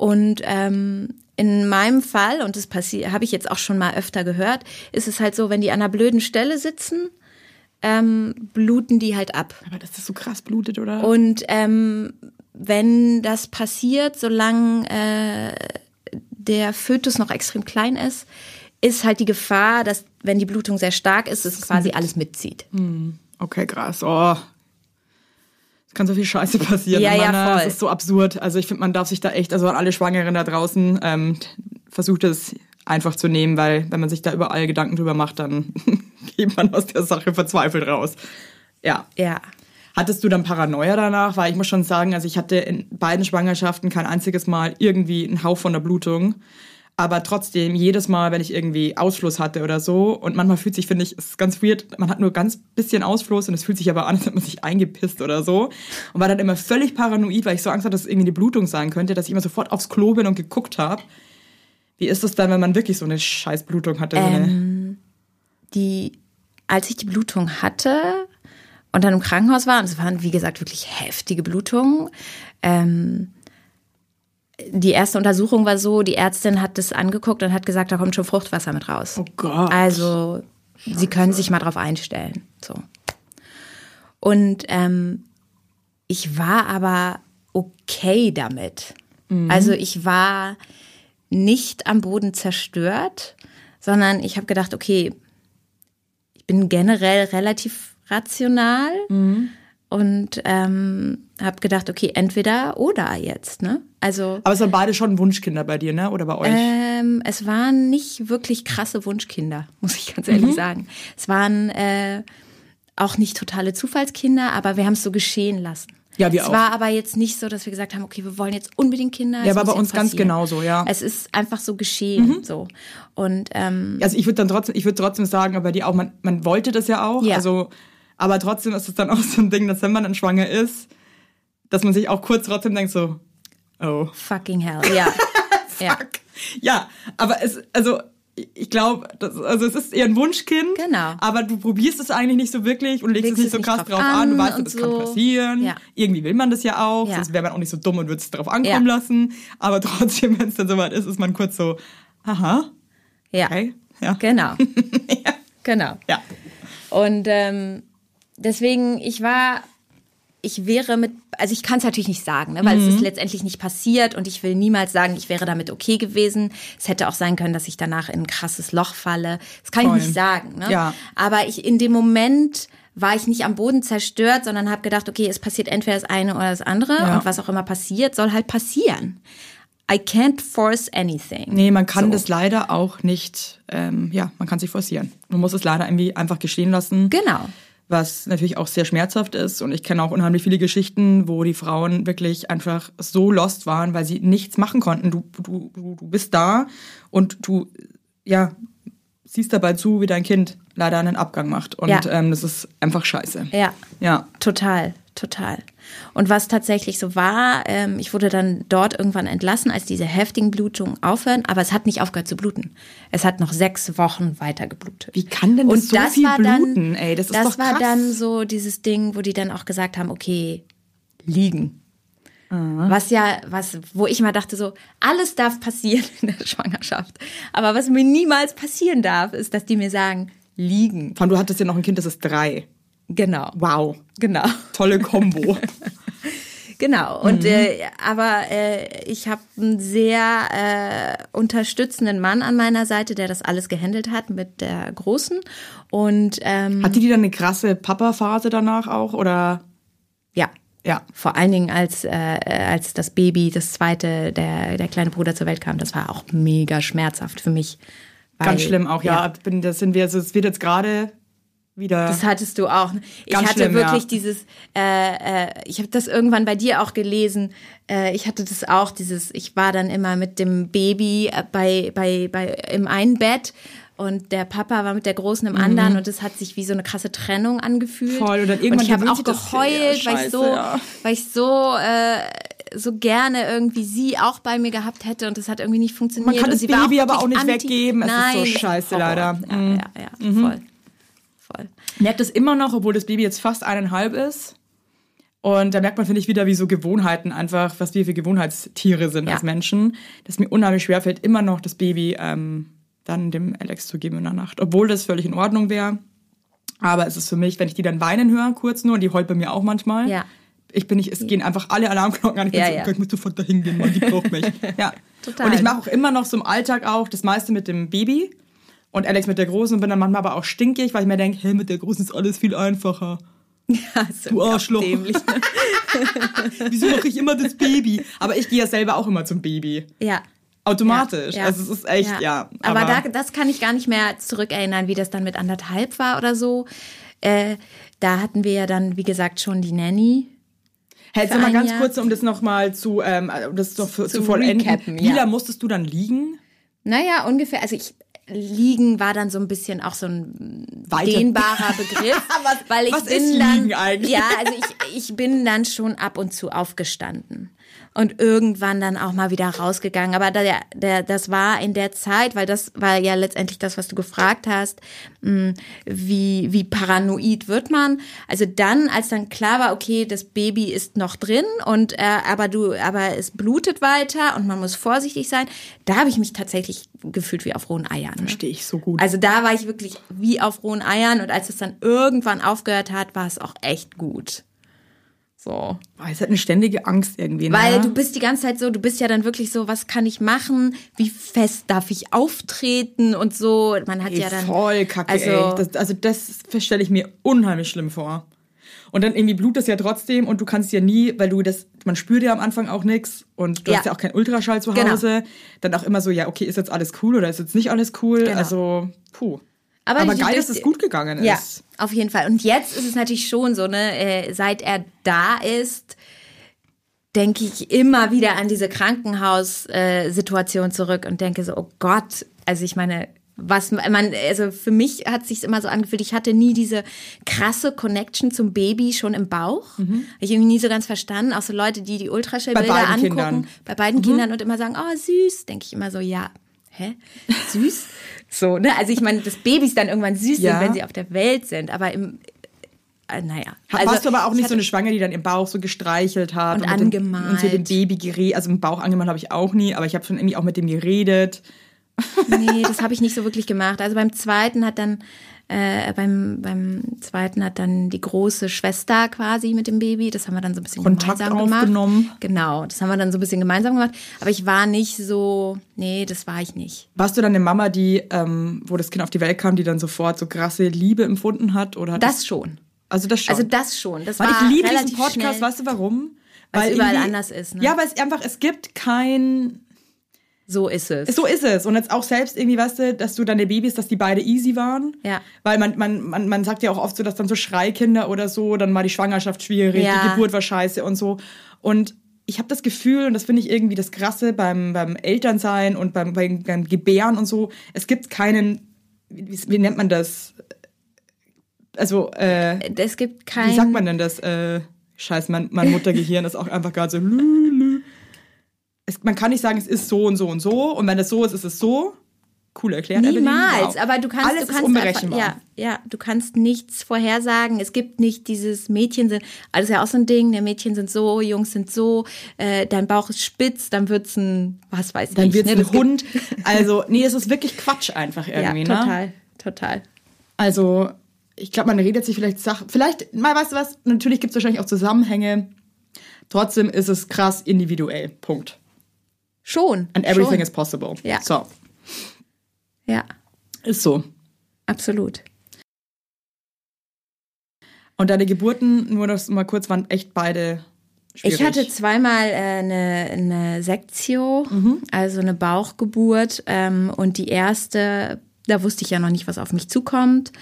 [SPEAKER 1] Und ähm, in meinem Fall, und das passiert, habe ich jetzt auch schon mal öfter gehört, ist es halt so, wenn die an einer blöden Stelle sitzen, ähm, bluten die halt ab.
[SPEAKER 2] Aber dass das so krass blutet, oder?
[SPEAKER 1] Und ähm, wenn das passiert, solange äh, der Fötus noch extrem klein ist, ist halt die Gefahr, dass wenn die Blutung sehr stark ist, es quasi alles mitzieht.
[SPEAKER 2] Okay, krass. Oh. Es kann so viel Scheiße passieren.
[SPEAKER 1] Ja, ja,
[SPEAKER 2] Mann,
[SPEAKER 1] voll.
[SPEAKER 2] Das ist so absurd. Also ich finde, man darf sich da echt, also an alle Schwangeren da draußen, ähm, versucht es einfach zu nehmen, weil wenn man sich da überall Gedanken drüber macht, dann [laughs] geht man aus der Sache verzweifelt raus. Ja.
[SPEAKER 1] Ja.
[SPEAKER 2] Hattest du dann Paranoia danach? Weil ich muss schon sagen, also ich hatte in beiden Schwangerschaften kein einziges Mal irgendwie einen Hauch von der Blutung. Aber trotzdem, jedes Mal, wenn ich irgendwie Ausfluss hatte oder so, und manchmal fühlt sich, finde ich, es ist ganz weird, man hat nur ganz bisschen Ausfluss und es fühlt sich aber an, als hätte man sich eingepisst oder so. Und war dann immer völlig paranoid, weil ich so Angst hatte, dass es irgendwie eine Blutung sein könnte, dass ich immer sofort aufs Klo bin und geguckt habe. Wie ist es dann, wenn man wirklich so eine scheiß Blutung hatte? Eine-
[SPEAKER 1] die, als ich die Blutung hatte und dann im Krankenhaus war, und es waren, wie gesagt, wirklich heftige Blutungen, ähm, die erste Untersuchung war so, die Ärztin hat das angeguckt und hat gesagt, da kommt schon Fruchtwasser mit raus.
[SPEAKER 2] Oh Gott.
[SPEAKER 1] Also, sie können sich mal drauf einstellen. So. Und ähm, ich war aber okay damit. Also ich war nicht am Boden zerstört, sondern ich habe gedacht, okay, ich bin generell relativ rational und ähm, habe gedacht, okay, entweder oder jetzt, ne? Also
[SPEAKER 2] aber es waren beide schon Wunschkinder bei dir, ne? Oder bei euch?
[SPEAKER 1] ähm, es waren nicht wirklich krasse Wunschkinder, [laughs] muss ich ganz ehrlich sagen. Es waren äh, auch nicht totale Zufallskinder, aber wir haben es so geschehen lassen.
[SPEAKER 2] Ja, wir
[SPEAKER 1] es
[SPEAKER 2] auch.
[SPEAKER 1] war aber jetzt nicht so, dass wir gesagt haben, okay, wir wollen jetzt unbedingt Kinder.
[SPEAKER 2] Ja,
[SPEAKER 1] es
[SPEAKER 2] war
[SPEAKER 1] muss
[SPEAKER 2] bei uns ganz genauso, ja.
[SPEAKER 1] Es ist einfach so geschehen, so. Und ähm,
[SPEAKER 2] Also ich würde dann trotzdem, ich würde trotzdem sagen, aber die auch, man, man wollte das ja auch.
[SPEAKER 1] Ja.
[SPEAKER 2] Also, aber trotzdem ist es dann auch so ein Ding, dass wenn man dann schwanger ist, dass man sich auch kurz trotzdem denkt so, oh.
[SPEAKER 1] fucking hell, ja. [laughs] ja.
[SPEAKER 2] Fuck. Ja, aber es, also ich glaube, also es ist eher ein Wunschkind.
[SPEAKER 1] Genau.
[SPEAKER 2] Aber du probierst es eigentlich nicht so wirklich und legst,
[SPEAKER 1] Legst
[SPEAKER 2] es nicht so krass
[SPEAKER 1] drauf
[SPEAKER 2] drauf an. Du
[SPEAKER 1] an
[SPEAKER 2] weißt, das
[SPEAKER 1] so.
[SPEAKER 2] kann passieren.
[SPEAKER 1] Ja.
[SPEAKER 2] Irgendwie will man das ja auch.
[SPEAKER 1] Ja.
[SPEAKER 2] Sonst wäre man auch nicht so dumm und würde es drauf ankommen
[SPEAKER 1] Ja.
[SPEAKER 2] lassen. Aber trotzdem, [laughs] wenn es dann soweit ist, ist man kurz so, aha,
[SPEAKER 1] Ja.
[SPEAKER 2] okay. Ja.
[SPEAKER 1] Genau. [laughs] Genau.
[SPEAKER 2] Ja.
[SPEAKER 1] Und ähm, deswegen, ich war, ich wäre mit, also ich kann es natürlich nicht sagen, ne, weil es
[SPEAKER 2] Mhm.
[SPEAKER 1] ist letztendlich nicht passiert und ich will niemals sagen, ich wäre damit okay gewesen. Es hätte auch sein können, dass ich danach in ein krasses Loch falle. Das kann
[SPEAKER 2] Voll.
[SPEAKER 1] ich nicht sagen. Ne?
[SPEAKER 2] Ja.
[SPEAKER 1] Aber ich in dem Moment war ich nicht am Boden zerstört, sondern habe gedacht, okay, es passiert entweder das eine oder das andere
[SPEAKER 2] Ja.
[SPEAKER 1] und was auch immer passiert, soll halt passieren. I can't force anything.
[SPEAKER 2] Nee, man kann
[SPEAKER 1] So.
[SPEAKER 2] das leider auch nicht, ähm, ja, man kann sich forcieren. Man muss es leider irgendwie einfach geschehen lassen.
[SPEAKER 1] Genau.
[SPEAKER 2] Was natürlich auch sehr schmerzhaft ist. Und ich kenne auch unheimlich viele Geschichten, wo die Frauen wirklich einfach so lost waren, weil sie nichts machen konnten. Du, du, du, bist da und du, ja, siehst dabei zu, wie dein Kind leider einen Abgang macht. Und
[SPEAKER 1] Ja.
[SPEAKER 2] ähm, das ist einfach scheiße.
[SPEAKER 1] Ja.
[SPEAKER 2] Ja.
[SPEAKER 1] Total, total. Und was tatsächlich so war, ähm, ich wurde dann dort irgendwann entlassen, als diese heftigen Blutungen aufhören, aber es hat nicht aufgehört zu bluten. Es hat noch sechs Wochen weiter geblutet.
[SPEAKER 2] Wie kann denn das
[SPEAKER 1] Und
[SPEAKER 2] so
[SPEAKER 1] das
[SPEAKER 2] viel
[SPEAKER 1] war dann,
[SPEAKER 2] bluten? Ey, das ist
[SPEAKER 1] das
[SPEAKER 2] doch
[SPEAKER 1] war
[SPEAKER 2] krass.
[SPEAKER 1] dann so dieses Ding, wo die dann auch gesagt haben, okay, liegen.
[SPEAKER 2] Ah.
[SPEAKER 1] Was ja, was, wo ich mal dachte so, alles darf passieren [laughs] in der Schwangerschaft. Aber was mir niemals passieren darf, ist, dass die mir sagen, liegen.
[SPEAKER 2] Vor allem, du hattest ja noch ein Kind, das ist drei.
[SPEAKER 1] Genau.
[SPEAKER 2] Wow.
[SPEAKER 1] Genau.
[SPEAKER 2] Tolle Kombo. [laughs]
[SPEAKER 1] Genau. Und äh, aber äh, ich habe einen sehr äh, unterstützenden Mann an meiner Seite, der das alles gehandelt hat mit der Großen. Und ähm,
[SPEAKER 2] Hatte die dann eine krasse Papa-Phase danach auch? Oder
[SPEAKER 1] ja,
[SPEAKER 2] ja.
[SPEAKER 1] vor allen Dingen als, äh, als das Baby, das zweite, der, der kleine Bruder zur Welt kam, das war auch mega schmerzhaft für mich.
[SPEAKER 2] Ganz
[SPEAKER 1] weil-
[SPEAKER 2] schlimm auch, ja. Bin, das sind wir, also es wird jetzt gerade wieder.
[SPEAKER 1] Das hattest du auch. Ich hatte
[SPEAKER 2] schlimm,
[SPEAKER 1] wirklich
[SPEAKER 2] ja.
[SPEAKER 1] dieses, äh, äh, ich habe das irgendwann bei dir auch gelesen. Äh, ich hatte das auch, dieses, ich war dann immer mit dem Baby äh, bei, bei, bei im einen Bett und der Papa war mit der Großen im anderen und es hat sich wie so eine krasse Trennung angefühlt.
[SPEAKER 2] Mhm. Voll, und dann irgendwann
[SPEAKER 1] ich habe auch geheult,
[SPEAKER 2] ja,
[SPEAKER 1] weil ich
[SPEAKER 2] scheiße,
[SPEAKER 1] so,
[SPEAKER 2] ja.
[SPEAKER 1] weil ich so äh, so gerne irgendwie sie auch bei mir gehabt hätte und das hat irgendwie nicht funktioniert.
[SPEAKER 2] Man kann
[SPEAKER 1] und
[SPEAKER 2] das Baby aber
[SPEAKER 1] wirklich
[SPEAKER 2] auch nicht weggeben. Es ist so
[SPEAKER 1] Nein,
[SPEAKER 2] scheiße, leider.
[SPEAKER 1] Ja,
[SPEAKER 2] Mhm.
[SPEAKER 1] ja, ja, voll. Voll.
[SPEAKER 2] Merkt es immer noch, obwohl das Baby jetzt fast eineinhalb ist. Und da merkt man, finde ich, wieder, wie so Gewohnheiten einfach, was wir für Gewohnheitstiere sind
[SPEAKER 1] Ja.
[SPEAKER 2] als Menschen, dass mir unheimlich schwerfällt, immer noch das Baby ähm, dann dem Alex zu geben in der Nacht. Obwohl das völlig in Ordnung wäre. Aber es ist für mich, wenn ich die dann weinen höre, kurz nur, und die heult bei mir auch manchmal.
[SPEAKER 1] Ja.
[SPEAKER 2] Ich bin nicht, es gehen einfach alle Alarmglocken an. Ich bin
[SPEAKER 1] Ja,
[SPEAKER 2] so,
[SPEAKER 1] ja.
[SPEAKER 2] ich muss sofort dahin gehen, Mann, die braucht mich. [laughs] Ja.
[SPEAKER 1] Total.
[SPEAKER 2] Und ich mache auch immer noch so im Alltag auch das meiste mit dem Baby und Alex mit der Großen und bin dann manchmal aber auch stinkig, weil ich mir denke, hey, mit der Großen ist alles viel einfacher. [laughs]
[SPEAKER 1] Ja, ist
[SPEAKER 2] Du Arschloch.
[SPEAKER 1] dämlich. [laughs]
[SPEAKER 2] Wieso mache ich immer das Baby? Aber ich gehe ja selber auch immer zum Baby.
[SPEAKER 1] Ja.
[SPEAKER 2] Automatisch.
[SPEAKER 1] Ja, ja.
[SPEAKER 2] Also es ist echt, ja.
[SPEAKER 1] Aber, da, das kann ich gar nicht mehr zurückerinnern, wie das dann mit anderthalb war oder so. Äh, da hatten wir ja dann, wie gesagt, schon die Nanny.
[SPEAKER 2] Hältst du mal ganz
[SPEAKER 1] Jahr.
[SPEAKER 2] kurz, um das nochmal zu, ähm, um das noch für, zu,
[SPEAKER 1] Zu
[SPEAKER 2] vollenden.
[SPEAKER 1] recappen,
[SPEAKER 2] Wie
[SPEAKER 1] ja.
[SPEAKER 2] lange musstest du dann liegen?
[SPEAKER 1] Naja, ungefähr, also ich, liegen war dann so ein bisschen auch so ein
[SPEAKER 2] Weiter-
[SPEAKER 1] dehnbarer [laughs] Begriff.
[SPEAKER 2] Was-
[SPEAKER 1] weil ich
[SPEAKER 2] was
[SPEAKER 1] bin
[SPEAKER 2] ist
[SPEAKER 1] dann,
[SPEAKER 2] liegen eigentlich?
[SPEAKER 1] Ja, also ich, ich bin dann schon ab und zu aufgestanden. Und irgendwann dann auch mal wieder rausgegangen. Aber der, der, das war in der Zeit, weil das war ja letztendlich das, was du gefragt hast, mh, wie, wie paranoid wird man. Also dann, als dann klar war, okay, das Baby ist noch drin und äh, aber du, aber es blutet weiter und man muss vorsichtig sein, da habe ich mich tatsächlich gefühlt wie auf rohen Eiern. Ne?
[SPEAKER 2] Verstehe ich so gut.
[SPEAKER 1] Also da war ich wirklich wie auf rohen Eiern und als es dann irgendwann aufgehört hat, war es auch echt gut. So.
[SPEAKER 2] Boah, es hat eine ständige Angst irgendwie.
[SPEAKER 1] Weil
[SPEAKER 2] ne?
[SPEAKER 1] du bist die ganze Zeit so, du bist ja dann wirklich so, was kann ich machen? Wie fest darf ich auftreten und so? Man hat
[SPEAKER 2] Ey,
[SPEAKER 1] ja dann
[SPEAKER 2] voll kacke,
[SPEAKER 1] also,
[SPEAKER 2] ey. Das, also das stelle ich mir unheimlich schlimm vor. Und dann irgendwie blutet es ja trotzdem und du kannst ja nie, weil du das, man spürt ja am Anfang auch nichts und du
[SPEAKER 1] Ja.
[SPEAKER 2] hast ja auch keinen Ultraschall zu
[SPEAKER 1] Genau.
[SPEAKER 2] Hause. Dann auch immer so, ja, okay, ist jetzt alles cool oder ist jetzt nicht alles cool?
[SPEAKER 1] Genau.
[SPEAKER 2] Also, puh.
[SPEAKER 1] Aber
[SPEAKER 2] Aber, geil, dass es gut gegangen
[SPEAKER 1] Ja,
[SPEAKER 2] ist.
[SPEAKER 1] auf jeden Fall. Und jetzt ist es natürlich schon so, ne, äh, seit er da ist, denke ich immer wieder an diese Krankenhaussituation zurück und denke so, oh Gott, also ich meine, was man, also für mich hat sich immer so angefühlt, ich hatte nie diese krasse Connection zum Baby schon im Bauch. Hab Ich irgendwie nie so ganz verstanden, auch so Leute, die die Ultraschallbilder
[SPEAKER 2] Mhm.
[SPEAKER 1] Angucken,
[SPEAKER 2] Kindern. Mhm.
[SPEAKER 1] bei beiden Kindern und immer sagen, oh süß, denke ich immer so, ja, hä, süß? [laughs] so, ne, also ich meine, dass Babys dann irgendwann süß
[SPEAKER 2] Ja.
[SPEAKER 1] sind, wenn sie auf der Welt sind, aber im, äh, naja.
[SPEAKER 2] Warst du aber auch
[SPEAKER 1] ich
[SPEAKER 2] nicht so eine Schwangere, die dann im Bauch so gestreichelt hat?
[SPEAKER 1] Und
[SPEAKER 2] mit dem-
[SPEAKER 1] angemalt.
[SPEAKER 2] Und so dem Baby geredet. Also im Bauch angemalt habe ich auch nie, aber ich habe schon irgendwie auch mit dem geredet.
[SPEAKER 1] Nee, das habe ich nicht so wirklich gemacht. Also beim zweiten hat dann, äh, beim, beim zweiten hat dann die große Schwester quasi mit dem Baby, das haben wir dann so ein bisschen
[SPEAKER 2] Kontakt
[SPEAKER 1] gemeinsam gemacht.
[SPEAKER 2] aufgenommen.
[SPEAKER 1] Genau, das haben wir dann so ein bisschen gemeinsam gemacht. Aber ich war nicht so, nee, das war ich nicht.
[SPEAKER 2] Warst du dann eine Mama, die, ähm, wo das Kind auf die Welt kam, die dann sofort so krasse Liebe empfunden hat? Oder hat
[SPEAKER 1] Das schon.
[SPEAKER 2] also das schon.
[SPEAKER 1] Also das schon. Das
[SPEAKER 2] Weil
[SPEAKER 1] war
[SPEAKER 2] ich liebe diesen Podcast,
[SPEAKER 1] schnell.
[SPEAKER 2] weißt du warum?
[SPEAKER 1] Weil es überall anders ist, ne?
[SPEAKER 2] Ja, weil es einfach, es gibt kein,
[SPEAKER 1] So ist es.
[SPEAKER 2] so ist es. Und jetzt auch selbst irgendwie, weißt du, dass du deine Babys, dass die beide easy waren.
[SPEAKER 1] Ja.
[SPEAKER 2] Weil man, man, man, man sagt ja auch oft so, dass dann so Schreikinder oder so, dann war die Schwangerschaft schwierig,
[SPEAKER 1] Ja.
[SPEAKER 2] die Geburt war scheiße und so. Und ich habe das Gefühl, und das finde ich irgendwie das Krasse beim, beim Elternsein und beim, beim, beim Gebären und so, es gibt keinen, wie, wie nennt man das? Also, äh,
[SPEAKER 1] es gibt kein.
[SPEAKER 2] wie sagt man denn das? Äh, scheiß, mein, mein Muttergehirn ist auch einfach gerade so. [laughs] lü, lü. Es, man kann nicht sagen, es ist so und so und so. Und wenn es so ist, ist es so. Cool erklärt.
[SPEAKER 1] Niemals, aber du kannst,
[SPEAKER 2] Alles
[SPEAKER 1] du kannst
[SPEAKER 2] unberechenbar.
[SPEAKER 1] Einfach, ja, ja, du kannst nichts vorhersagen. Es gibt nicht dieses Mädchen sind, also ist ja auch so ein Ding, der Mädchen sind so, Jungs sind so, äh, dein Bauch ist spitz, dann wird's ein, was weiß
[SPEAKER 2] Dann
[SPEAKER 1] ich.
[SPEAKER 2] wird es
[SPEAKER 1] ne?
[SPEAKER 2] ein Hund. Also, nee, es ist wirklich Quatsch einfach [laughs]
[SPEAKER 1] Ja,
[SPEAKER 2] irgendwie. Ne?
[SPEAKER 1] total, total.
[SPEAKER 2] Also, ich glaube, man redet sich vielleicht Sachen. Vielleicht, mal weißt du was, natürlich gibt es wahrscheinlich auch Zusammenhänge, Trotzdem ist es krass individuell. Punkt.
[SPEAKER 1] Schon.
[SPEAKER 2] And everything
[SPEAKER 1] schon.
[SPEAKER 2] is possible.
[SPEAKER 1] Ja.
[SPEAKER 2] So,
[SPEAKER 1] Ja,
[SPEAKER 2] ist so.
[SPEAKER 1] absolut.
[SPEAKER 2] Und deine Geburten, nur das mal kurz, waren echt beide schwierig.
[SPEAKER 1] Ich hatte zweimal äh, eine, eine Sektio,
[SPEAKER 2] Mhm.
[SPEAKER 1] also eine Bauchgeburt. Ähm, und die erste, da wusste ich ja noch nicht, was auf mich zukommt.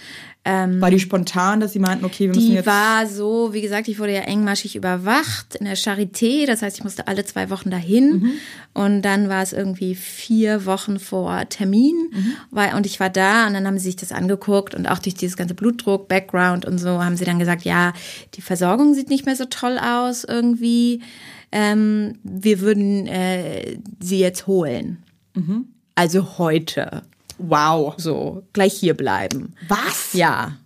[SPEAKER 2] War die spontan, dass sie meinten, okay, wir müssen
[SPEAKER 1] Die
[SPEAKER 2] jetzt...
[SPEAKER 1] war so, wie gesagt, ich wurde ja engmaschig überwacht in der Charité. Das heißt, ich musste alle zwei Wochen dahin.
[SPEAKER 2] Mhm.
[SPEAKER 1] Und dann war es irgendwie vier Wochen vor Termin.
[SPEAKER 2] Mhm.
[SPEAKER 1] Weil, und ich war da und dann haben sie sich das angeguckt und auch durch dieses ganze Blutdruck, Background und so haben sie dann gesagt, ja, die Versorgung sieht nicht mehr so toll aus irgendwie. Ähm, wir würden äh, sie jetzt holen.
[SPEAKER 2] Mhm.
[SPEAKER 1] Also heute.
[SPEAKER 2] Wow.
[SPEAKER 1] So, gleich hier bleiben.
[SPEAKER 2] Was?
[SPEAKER 1] Ja.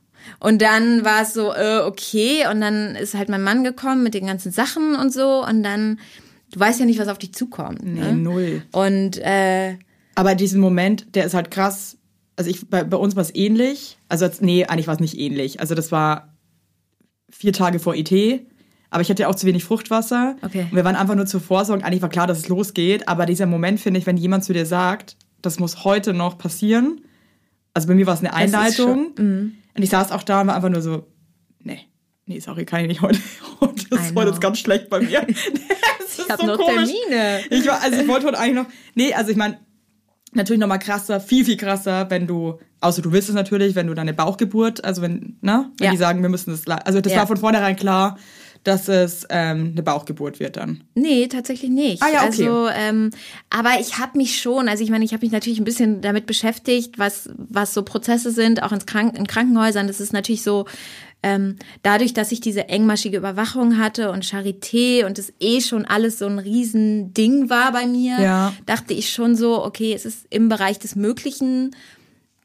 [SPEAKER 1] Und dann war es so, äh, okay. Und dann ist halt mein Mann gekommen mit den ganzen Sachen und so. Und dann, du weißt ja nicht, was auf dich zukommt.
[SPEAKER 2] Nee,
[SPEAKER 1] ne?
[SPEAKER 2] null.
[SPEAKER 1] Und äh,
[SPEAKER 2] Aber diesen Moment, der ist halt krass. Also ich, bei, bei uns war es ähnlich. Also jetzt- nee, eigentlich war es nicht ähnlich. Also das war vier Tage vor IT. Aber ich hatte auch zu wenig Fruchtwasser.
[SPEAKER 1] Okay.
[SPEAKER 2] Und wir waren einfach nur zur Vorsorge. Eigentlich war klar, dass es losgeht. Aber dieser Moment, finde ich, wenn jemand zu dir sagt, das muss heute noch passieren. Also bei mir war es eine
[SPEAKER 1] Das
[SPEAKER 2] Einleitung.
[SPEAKER 1] mhm.
[SPEAKER 2] Und ich saß auch da und war einfach nur so, nee, nee, sorry, kann ich nicht heute.
[SPEAKER 1] Know. [laughs]
[SPEAKER 2] heute ist ganz schlecht bei mir. [laughs] [laughs] Das
[SPEAKER 1] ich habe
[SPEAKER 2] so
[SPEAKER 1] noch
[SPEAKER 2] komisch.
[SPEAKER 1] Termine.
[SPEAKER 2] Ich war, also ich wollte heute eigentlich noch. Nee, also ich meine, natürlich noch mal krasser, viel, viel krasser, wenn du, außer du willst es natürlich, wenn du deine Bauchgeburt, also wenn, ne, wenn
[SPEAKER 1] Ja.
[SPEAKER 2] die sagen, wir müssen das, also das
[SPEAKER 1] Ja.
[SPEAKER 2] war von vornherein klar, dass es ähm, eine Bauchgeburt wird dann.
[SPEAKER 1] Nee, tatsächlich nicht.
[SPEAKER 2] Ah ja, okay.
[SPEAKER 1] Also, ähm, aber ich habe mich schon, also ich meine, ich habe mich natürlich ein bisschen damit beschäftigt, was, was so Prozesse sind, auch ins Krank in Krankenhäusern. Das ist natürlich so, ähm, dadurch, dass ich diese engmaschige Überwachung hatte und Charité und es eh schon alles so ein Riesending war bei mir,
[SPEAKER 2] Ja.
[SPEAKER 1] dachte ich schon so, okay, es ist im Bereich des Möglichen.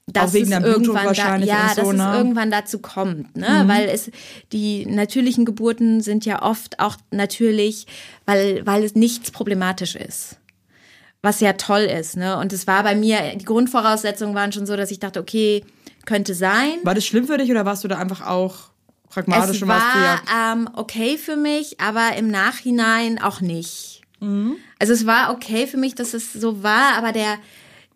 [SPEAKER 1] Dass es irgendwann da, ja,
[SPEAKER 2] so,
[SPEAKER 1] dass
[SPEAKER 2] ne?
[SPEAKER 1] es irgendwann dazu kommt, ne? Weil es die natürlichen Geburten sind ja oft auch natürlich, weil weil es nichts problematisch ist. Was ja toll ist, ne? Und es war bei mir die Grundvoraussetzungen waren schon so, dass ich dachte, okay, könnte sein.
[SPEAKER 2] War das schlimm für dich oder warst du da einfach auch pragmatisch
[SPEAKER 1] Es
[SPEAKER 2] und warst du ja.
[SPEAKER 1] war ähm, okay für mich, aber im Nachhinein auch nicht.
[SPEAKER 2] Mhm.
[SPEAKER 1] Also es war okay für mich, dass es so war, aber der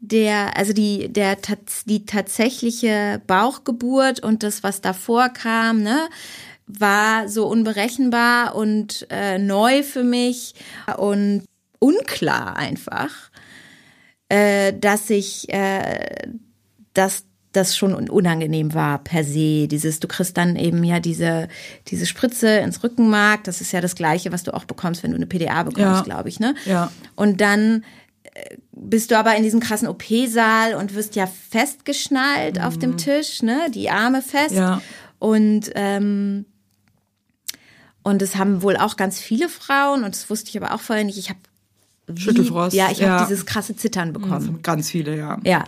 [SPEAKER 1] der also die der die tatsächliche Bauchgeburt und das was davor kam, ne, war so unberechenbar und äh, neu für mich und unklar einfach, äh, dass ich äh, dass das schon un- unangenehm war per se. Dieses, du kriegst dann eben ja diese, diese Spritze ins Rückenmark. Das ist ja das Gleiche, was du auch bekommst, wenn du eine PDA bekommst,
[SPEAKER 2] Ja.
[SPEAKER 1] glaube ich, ne?
[SPEAKER 2] Ja.
[SPEAKER 1] Und dann bist du aber in diesem krassen OP-Saal und wirst ja festgeschnallt auf dem Tisch, ne? Die Arme fest.
[SPEAKER 2] Mhm. Ja.
[SPEAKER 1] Und, ähm, und es haben wohl auch ganz viele Frauen, und das wusste ich aber auch vorher nicht. Ich habe
[SPEAKER 2] Schüttelfrost,
[SPEAKER 1] Ja, ich
[SPEAKER 2] ja.
[SPEAKER 1] habe dieses krasse Zittern bekommen.
[SPEAKER 2] Ganz viele, ja.
[SPEAKER 1] Ja.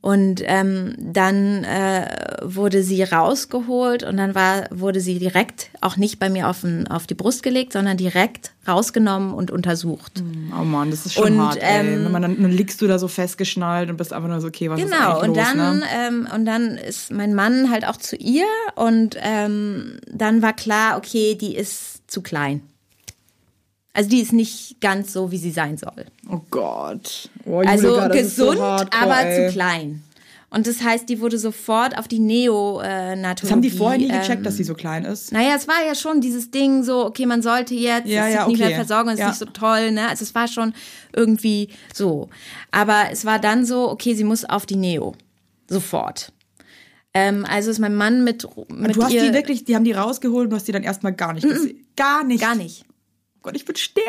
[SPEAKER 1] Und ähm, dann äh, wurde sie rausgeholt und dann war, wurde sie direkt auch nicht bei mir auf, den, auf die Brust gelegt, sondern direkt rausgenommen und untersucht.
[SPEAKER 2] Oh Mann, das ist schon
[SPEAKER 1] Und,
[SPEAKER 2] hart,
[SPEAKER 1] ähm,
[SPEAKER 2] Wenn man dann, dann liegst du da so festgeschnallt und bist einfach nur so, okay, was ist
[SPEAKER 1] Genau,
[SPEAKER 2] eigentlich
[SPEAKER 1] und
[SPEAKER 2] los,
[SPEAKER 1] dann,
[SPEAKER 2] ne?
[SPEAKER 1] ähm, und dann ist mein Mann halt auch zu ihr und ähm, dann war klar, okay, die ist zu klein. Also die ist nicht ganz so, wie sie sein soll.
[SPEAKER 2] Oh Gott. Oh,
[SPEAKER 1] Also
[SPEAKER 2] Julika, das ist so
[SPEAKER 1] gesund,
[SPEAKER 2] hardcore,
[SPEAKER 1] aber
[SPEAKER 2] ey.
[SPEAKER 1] zu klein. Und das heißt, die wurde sofort auf die Neonatologie.
[SPEAKER 2] Das haben die vorher nie gecheckt,
[SPEAKER 1] ähm,
[SPEAKER 2] dass sie so klein ist.
[SPEAKER 1] Naja, es war ja schon dieses Ding so, okay, man sollte jetzt,
[SPEAKER 2] Ja,
[SPEAKER 1] es
[SPEAKER 2] ja,
[SPEAKER 1] ist nicht
[SPEAKER 2] okay.
[SPEAKER 1] mehr Versorgung, es ist
[SPEAKER 2] Ja.
[SPEAKER 1] nicht so toll, ne? Also es war schon irgendwie so. Aber es war dann so, okay, sie muss auf die Neo. Sofort. Ähm, also ist mein Mann mit, mit
[SPEAKER 2] du hast
[SPEAKER 1] ihr,
[SPEAKER 2] die wirklich, die haben die rausgeholt und du hast die dann erstmal gar nicht gesehen. Gar nicht.
[SPEAKER 1] gar nicht.
[SPEAKER 2] Oh Gott, ich würde sterben.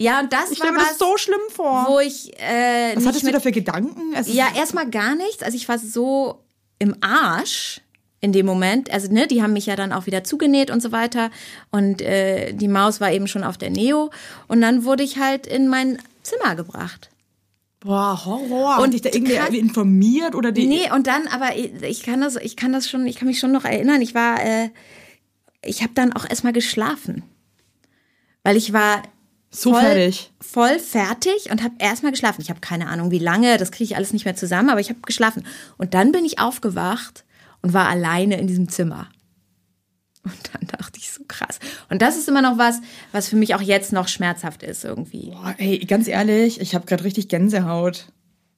[SPEAKER 1] Ja, und das
[SPEAKER 2] Ich
[SPEAKER 1] war
[SPEAKER 2] mir
[SPEAKER 1] was,
[SPEAKER 2] das so schlimm vor.
[SPEAKER 1] wo ich äh,
[SPEAKER 2] Was hattest du da für Gedanken? Es
[SPEAKER 1] Ja, erstmal gar nichts. Also ich war so im Arsch in dem Moment. Also ne, die haben mich ja dann auch wieder zugenäht und so weiter. Und äh, die Maus war eben schon auf der Neo. Und dann wurde ich halt in mein Zimmer gebracht.
[SPEAKER 2] Boah, Horror.
[SPEAKER 1] Und
[SPEAKER 2] Und dich da irgendwie
[SPEAKER 1] krass-
[SPEAKER 2] informiert oder die.
[SPEAKER 1] Nee, und dann, aber ich kann das, ich kann das schon, ich kann mich schon noch erinnern. Ich war, äh, ich habe dann auch erstmal geschlafen. Weil ich war
[SPEAKER 2] so
[SPEAKER 1] voll,
[SPEAKER 2] fertig.
[SPEAKER 1] voll fertig und habe erstmal geschlafen. Ich habe keine Ahnung, wie lange, das kriege ich alles nicht mehr zusammen, aber ich habe geschlafen. Und dann bin ich aufgewacht und war alleine in diesem Zimmer. Und dann dachte ich so krass. Und das ist immer noch was, was für mich auch jetzt noch schmerzhaft ist irgendwie.
[SPEAKER 2] Boah, ey, ganz ehrlich, ich habe gerade richtig Gänsehaut.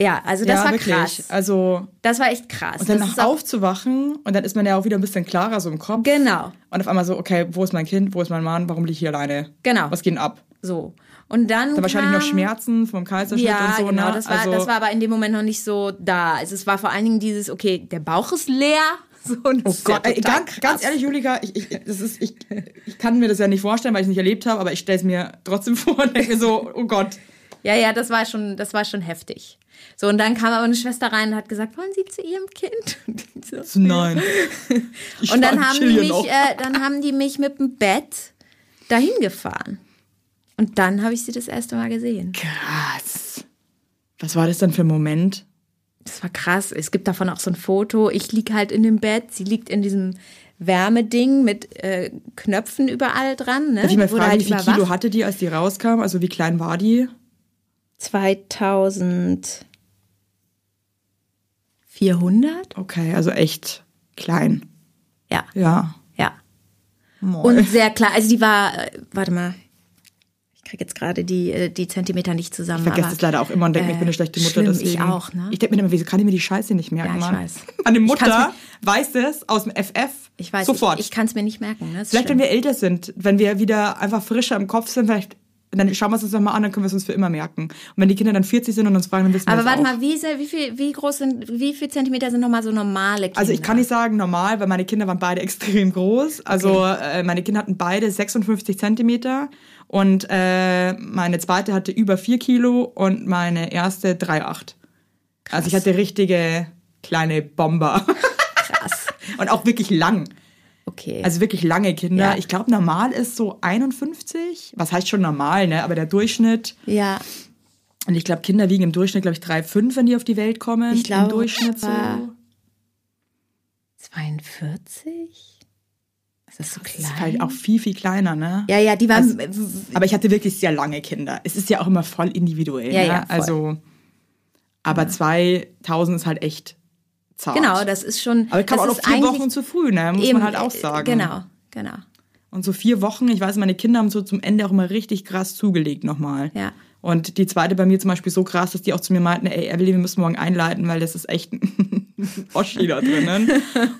[SPEAKER 1] Ja, also das
[SPEAKER 2] ja,
[SPEAKER 1] war
[SPEAKER 2] wirklich.
[SPEAKER 1] krass.
[SPEAKER 2] Also
[SPEAKER 1] Das war echt krass.
[SPEAKER 2] und dann noch aufzuwachen und dann ist man ja auch wieder ein bisschen klarer so im Kopf.
[SPEAKER 1] Genau,
[SPEAKER 2] Und auf einmal so, okay, wo ist mein Kind, wo ist mein Mann, warum liege ich hier alleine?
[SPEAKER 1] Genau.
[SPEAKER 2] Was geht denn ab?
[SPEAKER 1] so. Und dann
[SPEAKER 2] Dann wahrscheinlich noch Schmerzen vom Kaiserschnitt
[SPEAKER 1] Ja,
[SPEAKER 2] und so,
[SPEAKER 1] genau,
[SPEAKER 2] ne?
[SPEAKER 1] das, war,
[SPEAKER 2] also,
[SPEAKER 1] das war aber in dem Moment noch nicht so da. Also es war vor allen Dingen dieses, okay, der Bauch ist leer. [laughs] So,
[SPEAKER 2] Oh Gott, ey, ganz, ganz ehrlich, Julika, ich, ich, das ist, ich, ich kann mir das ja nicht vorstellen, weil ich es nicht erlebt habe, aber ich stelle es mir trotzdem [laughs] vor und denke so, oh Gott.
[SPEAKER 1] Ja, ja, das war schon, das war schon heftig. So, und dann kam aber eine Schwester rein und hat gesagt, wollen Sie zu Ihrem Kind? [laughs] So,
[SPEAKER 2] Nein. [laughs] Ich
[SPEAKER 1] Und dann haben, die mich, äh, dann haben die mich mit dem Bett dahin gefahren. Und dann habe ich sie das erste Mal gesehen.
[SPEAKER 2] Krass. Was war das dann für ein Moment?
[SPEAKER 1] Das war krass. Es gibt davon auch so ein Foto. Ich lieg halt in dem Bett. Sie liegt in diesem Wärmeding mit äh, Knöpfen überall dran. Ne?
[SPEAKER 2] Darf ich mal fragen,
[SPEAKER 1] halt
[SPEAKER 2] wie viel
[SPEAKER 1] überwacht.
[SPEAKER 2] Kilo hatte die, als die rauskam? Also wie klein war die?
[SPEAKER 1] 2400?
[SPEAKER 2] Okay, also echt klein.
[SPEAKER 1] Ja,
[SPEAKER 2] Ja.
[SPEAKER 1] ja.
[SPEAKER 2] Moin.
[SPEAKER 1] Und sehr klar. Also die war, äh, warte mal. Ich kriege jetzt gerade die, äh, die Zentimeter nicht zusammen.
[SPEAKER 2] Ich vergesse
[SPEAKER 1] aber,
[SPEAKER 2] es leider auch immer und denke mir, ich bin eine schlechte Mutter.
[SPEAKER 1] schlimm,
[SPEAKER 2] deswegen.
[SPEAKER 1] ich auch, ne?
[SPEAKER 2] Ich denke mir immer, wieso kann ich mir die Scheiße nicht merken,
[SPEAKER 1] Ja, ich
[SPEAKER 2] Mann?
[SPEAKER 1] weiß.
[SPEAKER 2] Meine
[SPEAKER 1] Ich
[SPEAKER 2] Mutter weiß es aus dem FF
[SPEAKER 1] Ich weiß,
[SPEAKER 2] sofort.
[SPEAKER 1] ich, ich kann es mir nicht merken. Ne?
[SPEAKER 2] Vielleicht, wenn
[SPEAKER 1] schlimm.
[SPEAKER 2] wir älter sind, wenn wir wieder einfach frischer im Kopf sind, vielleicht, dann schauen wir es uns nochmal an, dann können wir es uns für immer merken. Und wenn die Kinder dann 40 sind und uns fragen, dann wissen wir
[SPEAKER 1] Aber warte
[SPEAKER 2] auch.
[SPEAKER 1] mal, wie, sehr, wie, viel, wie groß sind, wie viel Zentimeter sind nochmal so normale Kinder?
[SPEAKER 2] Also ich kann nicht sagen normal, weil meine Kinder waren beide [laughs] extrem groß. Also äh, meine Kinder hatten beide 56 Zentimeter und äh, meine zweite hatte über 4 Kilo und meine erste 3,8. Also ich hatte richtige kleine Bomber. [laughs]
[SPEAKER 1] Krass.
[SPEAKER 2] und auch wirklich lang.
[SPEAKER 1] Okay.
[SPEAKER 2] Also wirklich lange Kinder.
[SPEAKER 1] Ja.
[SPEAKER 2] Ich glaube, normal ist so 51. Was heißt schon normal, ne? Aber der Durchschnitt.
[SPEAKER 1] ja,
[SPEAKER 2] Und ich glaube, Kinder wiegen im Durchschnitt, glaube ich, 3,5, wenn die auf die Welt kommen.
[SPEAKER 1] Ich glaube,
[SPEAKER 2] Im Durchschnitt so.
[SPEAKER 1] war- 42? Ist das so
[SPEAKER 2] Das ist
[SPEAKER 1] klein?
[SPEAKER 2] halt auch viel, viel kleiner, ne?
[SPEAKER 1] ja, ja, die waren.
[SPEAKER 2] Aber ich hatte wirklich sehr lange Kinder. Es ist ja auch immer voll individuell.
[SPEAKER 1] Ja,
[SPEAKER 2] ne?
[SPEAKER 1] ja, voll.
[SPEAKER 2] Also, aber 2000 ist halt echt zart.
[SPEAKER 1] genau, das ist schon.
[SPEAKER 2] Aber kam
[SPEAKER 1] das
[SPEAKER 2] auch noch
[SPEAKER 1] ist
[SPEAKER 2] vier Wochen zu früh, ne? Muss
[SPEAKER 1] eben,
[SPEAKER 2] man halt auch sagen.
[SPEAKER 1] Genau, genau.
[SPEAKER 2] Und so vier Wochen, ich weiß, meine Kinder haben so zum Ende auch immer richtig krass zugelegt nochmal.
[SPEAKER 1] Ja.
[SPEAKER 2] Und die zweite bei mir zum Beispiel so krass, dass die auch zu mir meinten, ey, Evelyn, wir müssen morgen einleiten, weil das ist echt ein [laughs] Oschi da drinnen.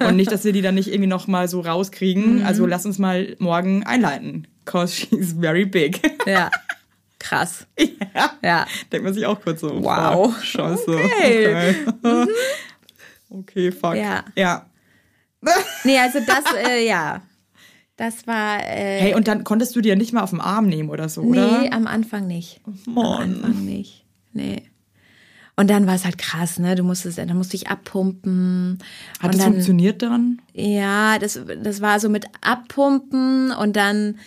[SPEAKER 2] Und nicht, dass wir die dann nicht irgendwie nochmal so
[SPEAKER 1] Mhm.
[SPEAKER 2] rauskriegen. Also lass uns mal morgen einleiten. Cause she's very big.
[SPEAKER 1] Ja. [laughs] Krass.
[SPEAKER 2] ja.
[SPEAKER 1] Ja.
[SPEAKER 2] Denkt man sich auch kurz so,
[SPEAKER 1] Wow.
[SPEAKER 2] scheiße.
[SPEAKER 1] Okay.
[SPEAKER 2] Okay, okay fuck.
[SPEAKER 1] Ja.
[SPEAKER 2] ja. [laughs]
[SPEAKER 1] Nee, also das, äh, ja. Das war. Äh,
[SPEAKER 2] Hey, und dann konntest du dir nicht mal auf den Arm nehmen oder so, oder?
[SPEAKER 1] Nee, am Anfang nicht.
[SPEAKER 2] Mann.
[SPEAKER 1] Am Anfang nicht. Nee. Und dann war es halt krass, ne? Du musstest, dann musste ich abpumpen.
[SPEAKER 2] Hat
[SPEAKER 1] dann,
[SPEAKER 2] funktioniert dann?
[SPEAKER 1] Ja, das, das war so mit Abpumpen und dann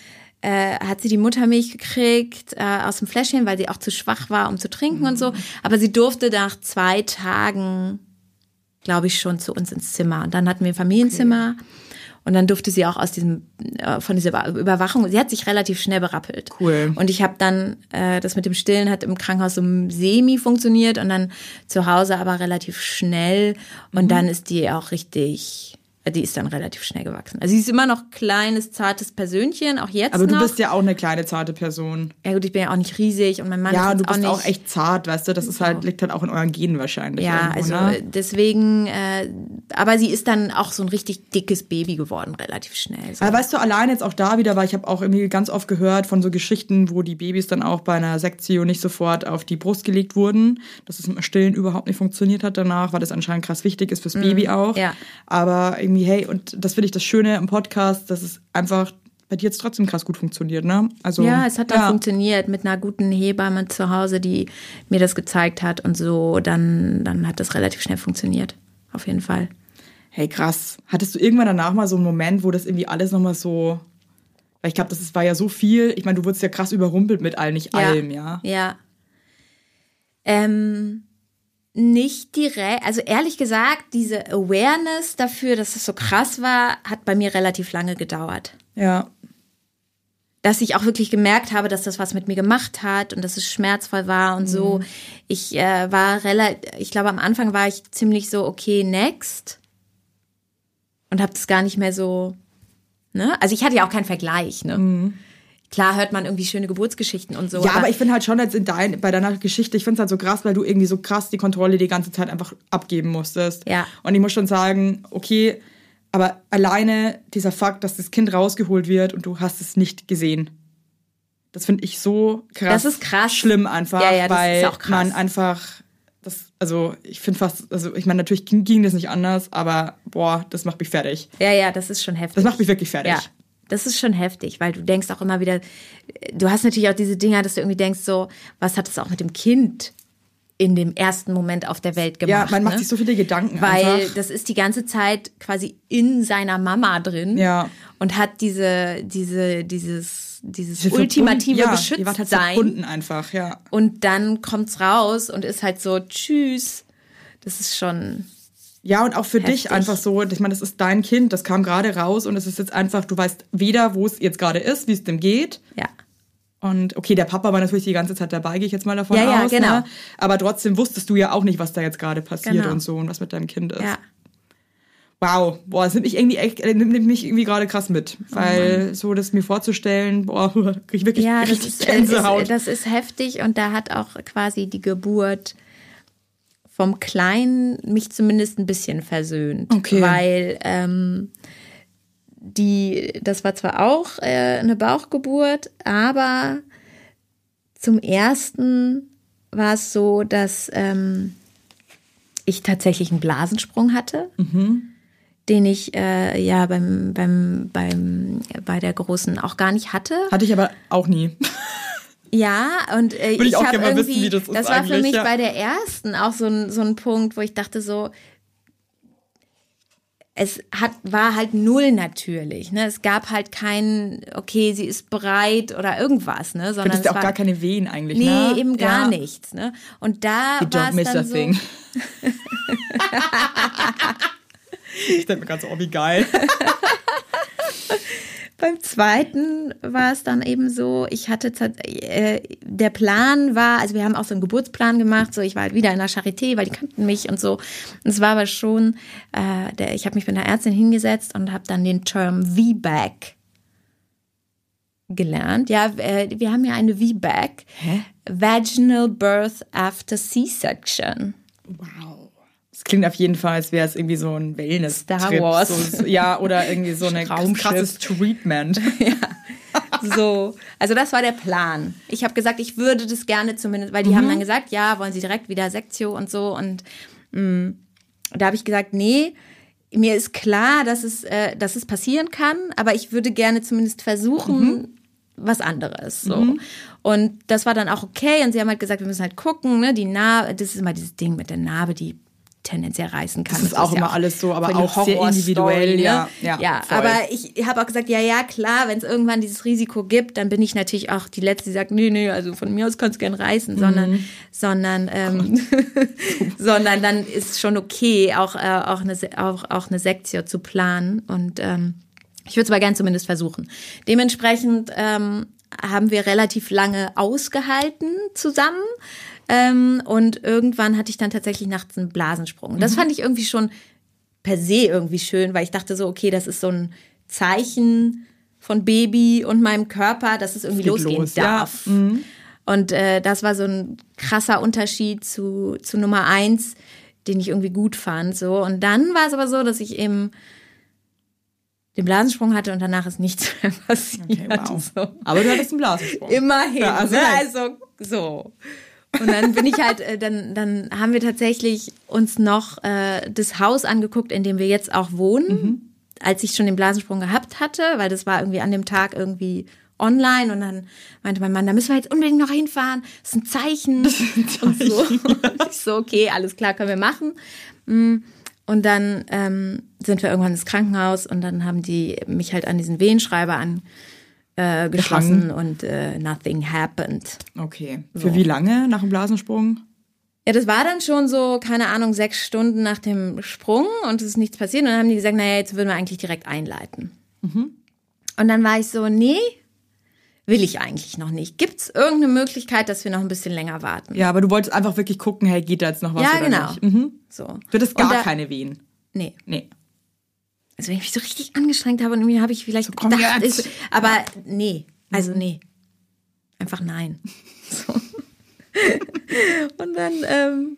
[SPEAKER 1] äh, hat sie die Muttermilch gekriegt äh, aus dem Fläschchen, weil sie auch zu schwach war, um zu trinken und so. Aber sie durfte nach zwei Tagen, glaube ich, schon zu uns ins Zimmer. Und dann hatten wir ein Familienzimmer. Und dann durfte sie auch aus diesem, äh, von dieser Überwachung, sie hat sich relativ schnell berappelt.
[SPEAKER 2] Cool.
[SPEAKER 1] Und ich habe dann, äh, das mit dem Stillen hat im Krankenhaus so semi funktioniert und dann zu Hause aber relativ schnell.
[SPEAKER 2] Mhm.
[SPEAKER 1] Und dann ist die auch richtig, die ist dann relativ schnell gewachsen. Also sie ist immer noch kleines, zartes Persönchen, auch jetzt
[SPEAKER 2] Aber du
[SPEAKER 1] noch.
[SPEAKER 2] bist ja auch eine kleine, zarte Person.
[SPEAKER 1] ja gut, ich bin ja auch nicht riesig und mein Mann
[SPEAKER 2] Ja,
[SPEAKER 1] ist
[SPEAKER 2] du
[SPEAKER 1] jetzt auch
[SPEAKER 2] bist
[SPEAKER 1] nicht.
[SPEAKER 2] auch echt zart, weißt du? Das ist halt, liegt halt auch in euren Genen wahrscheinlich.
[SPEAKER 1] ja,
[SPEAKER 2] irgendwo,
[SPEAKER 1] also
[SPEAKER 2] ne?
[SPEAKER 1] äh, deswegen, äh, aber sie ist dann auch so ein richtig dickes Baby geworden, relativ schnell. So.
[SPEAKER 2] Aber weißt du, allein jetzt auch da wieder, weil ich habe auch irgendwie ganz oft gehört von so Geschichten, wo die Babys dann auch bei einer Sektio nicht sofort auf die Brust gelegt wurden, dass es mit Stillen überhaupt nicht funktioniert hat danach, weil das anscheinend krass wichtig ist fürs Baby auch.
[SPEAKER 1] Mhm. ja.
[SPEAKER 2] Aber irgendwie, hey, und das finde ich das Schöne im Podcast, dass es einfach bei dir jetzt trotzdem krass gut funktioniert, ne? Also,
[SPEAKER 1] Ja, es hat dann
[SPEAKER 2] ja.
[SPEAKER 1] funktioniert mit einer guten Hebamme zu Hause, die mir das gezeigt hat und so, dann, dann hat das relativ schnell funktioniert. Auf jeden Fall.
[SPEAKER 2] Hey, krass. Hattest du irgendwann danach mal so einen Moment, wo das irgendwie alles nochmal so. Weil ich glaube, das ist, war ja so viel. Ich meine, du wurdest ja krass überrumpelt mit all, nicht allem, ja.
[SPEAKER 1] Ja. Ähm, nicht direkt, also ehrlich gesagt, diese Awareness dafür, dass es so krass war, hat bei mir relativ lange gedauert.
[SPEAKER 2] Ja.
[SPEAKER 1] dass ich auch wirklich gemerkt habe, dass das was mit mir gemacht hat und dass es schmerzvoll war und so. Ich äh, war relativ, ich glaube am Anfang war ich ziemlich so okay next und habe das gar nicht mehr so Ne? Also ich hatte ja auch keinen Vergleich. Ne? Klar hört man irgendwie schöne Geburtsgeschichten und so.
[SPEAKER 2] Ja, aber ich finde halt schon jetzt in dein, bei deiner Geschichte, ich finde es halt so krass, weil du irgendwie so krass die Kontrolle die ganze Zeit einfach abgeben musstest.
[SPEAKER 1] Ja.
[SPEAKER 2] Und ich muss schon sagen, okay, aber alleine dieser Fakt, dass das Kind rausgeholt wird und du hast es nicht gesehen. Das finde ich so krass.
[SPEAKER 1] Das ist krass.
[SPEAKER 2] Schlimm einfach,
[SPEAKER 1] Ja, ja, das
[SPEAKER 2] weil
[SPEAKER 1] ist auch krass.
[SPEAKER 2] man einfach das, also ich finde fast, also ich meine, natürlich ging, ging das nicht anders, aber boah, das macht mich fertig.
[SPEAKER 1] ja, ja, das ist schon heftig.
[SPEAKER 2] Das macht mich wirklich fertig.
[SPEAKER 1] Ja, das ist schon heftig, weil du denkst auch immer wieder, du hast natürlich auch diese Dinger, dass du irgendwie denkst, so, was hat es auch mit dem Kind in dem ersten Moment auf der Welt
[SPEAKER 2] Ja,
[SPEAKER 1] gemacht?
[SPEAKER 2] man macht
[SPEAKER 1] ne?
[SPEAKER 2] sich so viele Gedanken
[SPEAKER 1] Weil
[SPEAKER 2] einfach.
[SPEAKER 1] das ist die ganze Zeit quasi in seiner Mama drin
[SPEAKER 2] Ja.
[SPEAKER 1] und hat diese, diese, dieses, dieses
[SPEAKER 2] Diese
[SPEAKER 1] ultimative
[SPEAKER 2] ja, halt
[SPEAKER 1] Beschütztsein.
[SPEAKER 2] verbunden einfach, ja.
[SPEAKER 1] und dann kommt's raus und ist halt so, tschüss. Das ist schon,
[SPEAKER 2] Ja, und auch für
[SPEAKER 1] Heftig.
[SPEAKER 2] dich einfach so, ich meine, das ist dein Kind, das kam gerade raus und es ist jetzt einfach, du weißt weder, wo es jetzt gerade ist, wie es dem geht.
[SPEAKER 1] ja.
[SPEAKER 2] Und okay, der Papa war natürlich die ganze Zeit dabei, gehe ich jetzt mal davon
[SPEAKER 1] Ja, ja,
[SPEAKER 2] aus.
[SPEAKER 1] genau.
[SPEAKER 2] Ne? Aber trotzdem wusstest du ja auch nicht, was da jetzt gerade passiert
[SPEAKER 1] Genau.
[SPEAKER 2] und so und was mit deinem Kind ist.
[SPEAKER 1] Ja.
[SPEAKER 2] Wow, boah, das nimmt mich irgendwie echt, äh, nimmt mich irgendwie gerade krass mit.
[SPEAKER 1] Oh
[SPEAKER 2] Weil so das mir vorzustellen, boah, [laughs] krieg ich wirklich
[SPEAKER 1] Ja, [laughs] das
[SPEAKER 2] richtig
[SPEAKER 1] ist, äh,
[SPEAKER 2] Gänsehaut.
[SPEAKER 1] ist, das ist heftig und da hat auch quasi die Geburt vom Kleinen mich zumindest ein bisschen versöhnt.
[SPEAKER 2] Okay.
[SPEAKER 1] Weil ähm, die, das war zwar auch äh, eine Bauchgeburt, aber zum ersten war es so, dass ähm, ich tatsächlich einen Blasensprung hatte, den ich äh, ja beim, beim, beim, bei der Großen auch gar nicht hatte.
[SPEAKER 2] Hatte ich aber auch nie.
[SPEAKER 1] Ja, und äh,
[SPEAKER 2] Würde ich
[SPEAKER 1] ich, habe
[SPEAKER 2] mal wissen,
[SPEAKER 1] irgendwie,
[SPEAKER 2] wie das ist
[SPEAKER 1] war für mich
[SPEAKER 2] ja.
[SPEAKER 1] bei der ersten auch so ein, so ein Punkt, wo ich dachte so, es hat, war halt null natürlich, ne? Es gab halt kein, okay, sie ist bereit oder irgendwas, ne?
[SPEAKER 2] Du
[SPEAKER 1] Sondern
[SPEAKER 2] hattest
[SPEAKER 1] es
[SPEAKER 2] ja auch
[SPEAKER 1] war,
[SPEAKER 2] gar keine Wehen eigentlich,
[SPEAKER 1] nee,
[SPEAKER 2] ne?
[SPEAKER 1] eben gar
[SPEAKER 2] ja.
[SPEAKER 1] nichts, ne? Und da war es dann so,
[SPEAKER 2] thing. [laughs] ich denke mir gerade so, oh, wie geil. [laughs]
[SPEAKER 1] Beim zweiten war es dann eben so, ich hatte äh, der Plan war, also wir haben auch so einen Geburtsplan gemacht, so ich war halt wieder in der Charité, weil die kannten mich und so. Und es war aber schon, äh, der, ich habe mich mit einer Ärztin hingesetzt und habe dann den Term VBAC gelernt. Ja, äh, wir haben ja eine VBAC, Vaginal Birth After C-Section.
[SPEAKER 2] Wow. Das klingt auf jeden Fall, als wäre es irgendwie so ein wellness
[SPEAKER 1] Star Wars.
[SPEAKER 2] So, ja, oder irgendwie so ein krasses Treatment. [laughs]
[SPEAKER 1] So, also das war der Plan. Ich habe gesagt, ich würde das gerne zumindest, weil die haben dann gesagt, ja, wollen sie direkt wieder Sektio und so und mh, da habe ich gesagt, nee, mir ist klar, dass es, äh, dass es passieren kann, aber ich würde gerne zumindest versuchen, was anderes. So. Und das war dann auch okay. Und sie haben halt gesagt, wir müssen halt gucken, ne, die Narbe, das ist immer dieses Ding mit der Narbe, die tendenziell reißen kann.
[SPEAKER 2] Das ist auch
[SPEAKER 1] ja
[SPEAKER 2] immer alles so, aber auch sehr individuell,
[SPEAKER 1] ne?
[SPEAKER 2] ja, ja,
[SPEAKER 1] ja aber ich habe auch gesagt, ja, ja, klar, wenn es irgendwann dieses Risiko gibt, dann bin ich natürlich auch die Letzte, die sagt, nee, nee, also von mir aus kannst du gern reißen, sondern,
[SPEAKER 2] Mhm.
[SPEAKER 1] sondern, ähm, [laughs] sondern dann ist schon okay, auch, äh, auch, eine, auch, auch eine Sektio zu planen und ähm, ich würde es aber gern zumindest versuchen. Dementsprechend ähm, haben wir relativ lange ausgehalten zusammen. Ähm, und irgendwann hatte ich dann tatsächlich nachts einen Blasensprung.
[SPEAKER 2] Mhm.
[SPEAKER 1] Das fand ich irgendwie schon per se irgendwie schön, weil ich dachte so, okay, das ist so ein Zeichen von Baby und meinem Körper, dass es irgendwie losgehen
[SPEAKER 2] los, ja.
[SPEAKER 1] darf. Und äh, das war so ein krasser Unterschied zu, zu Nummer eins, den ich irgendwie gut fand. So. Und dann war es aber so, dass ich eben den Blasensprung hatte und danach ist nichts [laughs] mehr passiert.
[SPEAKER 2] Okay, wow.
[SPEAKER 1] so.
[SPEAKER 2] Aber du hattest einen Blasensprung.
[SPEAKER 1] Immerhin.
[SPEAKER 2] Ja, also
[SPEAKER 1] ne? also so. Und dann bin ich halt, äh, dann, dann haben wir tatsächlich uns noch äh, das Haus angeguckt, in dem wir jetzt auch wohnen, als ich schon den Blasensprung gehabt hatte, weil das war irgendwie an dem Tag irgendwie online und dann meinte mein Mann, da müssen wir jetzt unbedingt noch hinfahren, das ist ein Zeichen, und so. [laughs] Und ich so, okay, alles klar, können wir machen. Mm. Und dann ähm, sind wir irgendwann ins Krankenhaus und dann haben die mich halt an diesen Wehenschreiber an äh, geschlossen und äh, nothing happened.
[SPEAKER 2] Okay. Für wie lange nach dem Blasensprung?
[SPEAKER 1] Ja, das war dann schon so, keine Ahnung, sechs Stunden nach dem Sprung und es ist nichts passiert. Und dann haben die gesagt, naja, jetzt würden wir eigentlich direkt einleiten. Und dann war ich so, nee, will ich eigentlich noch nicht. Gibt es irgendeine Möglichkeit, dass wir noch ein bisschen länger warten?
[SPEAKER 2] Ja, aber du wolltest einfach wirklich gucken, hey, geht da jetzt noch was
[SPEAKER 1] Ja,
[SPEAKER 2] oder
[SPEAKER 1] genau.
[SPEAKER 2] nicht? Mhm.
[SPEAKER 1] So.
[SPEAKER 2] Hattest
[SPEAKER 1] Und
[SPEAKER 2] gar
[SPEAKER 1] da-
[SPEAKER 2] keine Wehen.
[SPEAKER 1] Nee,
[SPEAKER 2] Nee.
[SPEAKER 1] Also wenn ich mich so richtig angestrengt habe und irgendwie habe ich vielleicht
[SPEAKER 2] komm
[SPEAKER 1] gedacht, ist, aber nee, also nee. Einfach nein. [laughs] So. Und dann, ähm,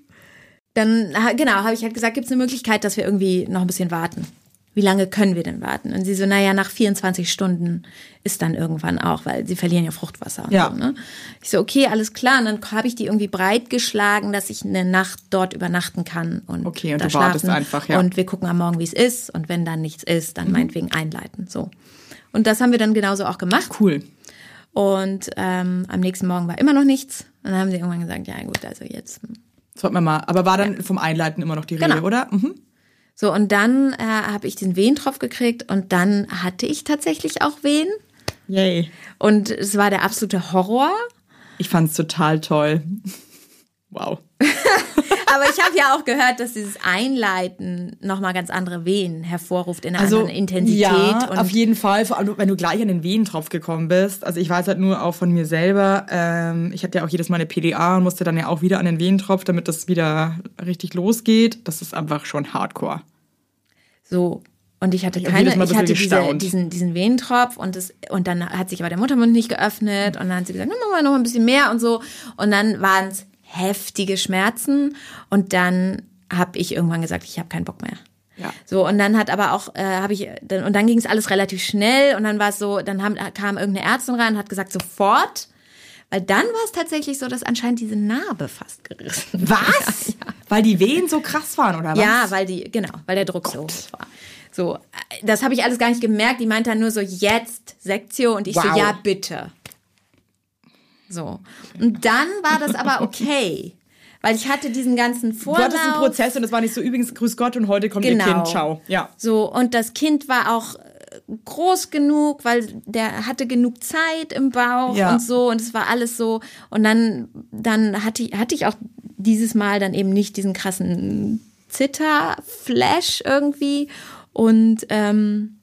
[SPEAKER 1] dann, genau, habe ich halt gesagt, gibt es eine Möglichkeit, dass wir irgendwie noch ein bisschen warten? Wie lange können wir denn warten? Und sie so, naja, nach 24 Stunden ist dann irgendwann auch, weil sie verlieren ja Fruchtwasser.
[SPEAKER 2] Ja.
[SPEAKER 1] So, ne? Ich so, okay, alles klar. Und dann habe ich die irgendwie breitgeschlagen, dass ich eine Nacht dort übernachten kann und
[SPEAKER 2] Okay, und
[SPEAKER 1] da
[SPEAKER 2] du wartest
[SPEAKER 1] schlafen.
[SPEAKER 2] einfach, ja.
[SPEAKER 1] Und wir gucken am Morgen, wie es ist. Und wenn dann nichts ist,
[SPEAKER 2] Mhm.
[SPEAKER 1] dann meinetwegen einleiten. So. Und das haben wir dann genauso auch gemacht.
[SPEAKER 2] Cool.
[SPEAKER 1] Und ähm, am nächsten Morgen war immer noch nichts. Und dann haben sie irgendwann gesagt, ja gut, also jetzt. hm.
[SPEAKER 2] Sollten wir mal. Aber war dann vom Einleiten immer noch die Rede,
[SPEAKER 1] Genau.
[SPEAKER 2] oder? Mhm.
[SPEAKER 1] So, und dann äh, habe ich den Wehentropf gekriegt und dann hatte ich tatsächlich auch Wehen.
[SPEAKER 2] Yay.
[SPEAKER 1] Und es war der absolute Horror.
[SPEAKER 2] Ich fand's total toll. Wow. [laughs]
[SPEAKER 1] Aber ich habe ja auch gehört, dass dieses Einleiten nochmal ganz andere Wehen hervorruft in einer anderen Intensität.
[SPEAKER 2] Also, Ja, auf jeden Fall. Vor allem, wenn du gleich an den Wehentropf gekommen bist. Also ich weiß halt nur auch von mir selber. Ähm, ich hatte ja auch jedes Mal eine PDA und musste dann ja auch wieder an den Wehentropf, damit das wieder richtig losgeht. Das ist einfach schon Hardcore.
[SPEAKER 1] So. Und ich hatte
[SPEAKER 2] Ich
[SPEAKER 1] keine,
[SPEAKER 2] Mal
[SPEAKER 1] ich hatte diese, diesen, diesen Wehentropf und das, und dann hat sich aber der Muttermund nicht geöffnet und dann hat sie gesagt, machen wir noch ein bisschen mehr und so. Und dann waren es heftige Schmerzen und dann habe ich irgendwann gesagt, ich habe keinen Bock mehr.
[SPEAKER 2] Ja.
[SPEAKER 1] So, und dann hat aber auch, äh, habe ich, dann, und dann ging es alles relativ schnell und dann war es so, dann haben, kam irgendeine Ärztin rein und hat gesagt, sofort. Weil dann war es tatsächlich so, dass anscheinend diese Narbe fast gerissen
[SPEAKER 2] Was? [laughs] Weil die Wehen so krass waren, oder was?
[SPEAKER 1] ja, weil die, genau, weil der Druck so hoch war. So, äh, das habe ich alles gar nicht gemerkt. Die meinte dann nur so, jetzt Sektio und ich so,
[SPEAKER 2] Wow.
[SPEAKER 1] ja, bitte. So. Und dann war das aber okay. Weil ich hatte diesen ganzen
[SPEAKER 2] Du
[SPEAKER 1] Vorlauf.
[SPEAKER 2] hattest einen Prozess und es war nicht so, übrigens, grüß Gott und heute kommt
[SPEAKER 1] Genau.
[SPEAKER 2] ihr Kind, ciao. Ja.
[SPEAKER 1] So, und das Kind war auch äh, groß genug, weil der hatte genug Zeit im Bauch
[SPEAKER 2] Ja.
[SPEAKER 1] und so und es war alles so und dann dann hatte ich hatte ich auch dieses Mal dann eben nicht diesen krassen Zitter-Flash irgendwie und ähm,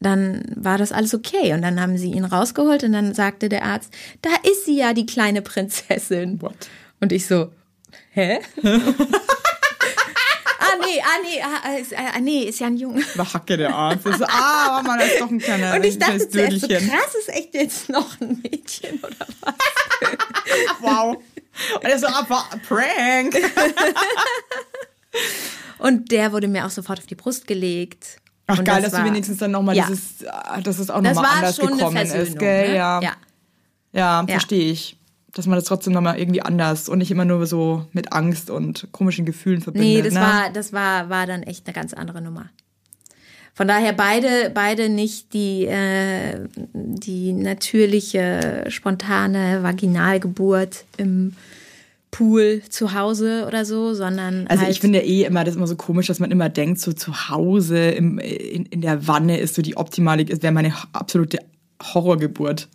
[SPEAKER 1] dann war das alles okay und dann haben sie ihn rausgeholt und dann sagte der Arzt, da ist sie ja die kleine Prinzessin.
[SPEAKER 2] What?
[SPEAKER 1] Und ich so, hä? [laughs] ah nee, ah nee, ah, ist, ah, nee, ist ja ein Junge.
[SPEAKER 2] War Hacke der Arzt. So, ah, Mann, das ist doch ein kleiner
[SPEAKER 1] Und ich dachte zuerst so, krass, ist echt jetzt noch ein Mädchen oder was? [laughs]
[SPEAKER 2] Wow. Und er so, ah, war- Prank. [laughs]
[SPEAKER 1] Und der wurde mir auch sofort auf die Brust gelegt.
[SPEAKER 2] Ach
[SPEAKER 1] und
[SPEAKER 2] geil,
[SPEAKER 1] das
[SPEAKER 2] dass du
[SPEAKER 1] war-
[SPEAKER 2] wenigstens dann nochmal
[SPEAKER 1] Ja.
[SPEAKER 2] dieses, ah, dass es auch nochmal anders gekommen ist, gell?
[SPEAKER 1] ne?
[SPEAKER 2] Ja.
[SPEAKER 1] ja.
[SPEAKER 2] Ja, verstehe ich. Dass man das trotzdem nochmal irgendwie anders und nicht immer nur so mit Angst und komischen Gefühlen verbindet.
[SPEAKER 1] Nee, das
[SPEAKER 2] ne?
[SPEAKER 1] war, das war, war dann echt eine ganz andere Nummer. Von daher beide, beide nicht die, äh, die natürliche, spontane Vaginalgeburt im Pool zu Hause oder so, sondern
[SPEAKER 2] Also
[SPEAKER 1] halt,
[SPEAKER 2] ich finde eh immer, das ist immer so komisch, dass man immer denkt, so zu Hause im, in, in der Wanne ist so die optimale, ist wäre meine absolute Horrorgeburt.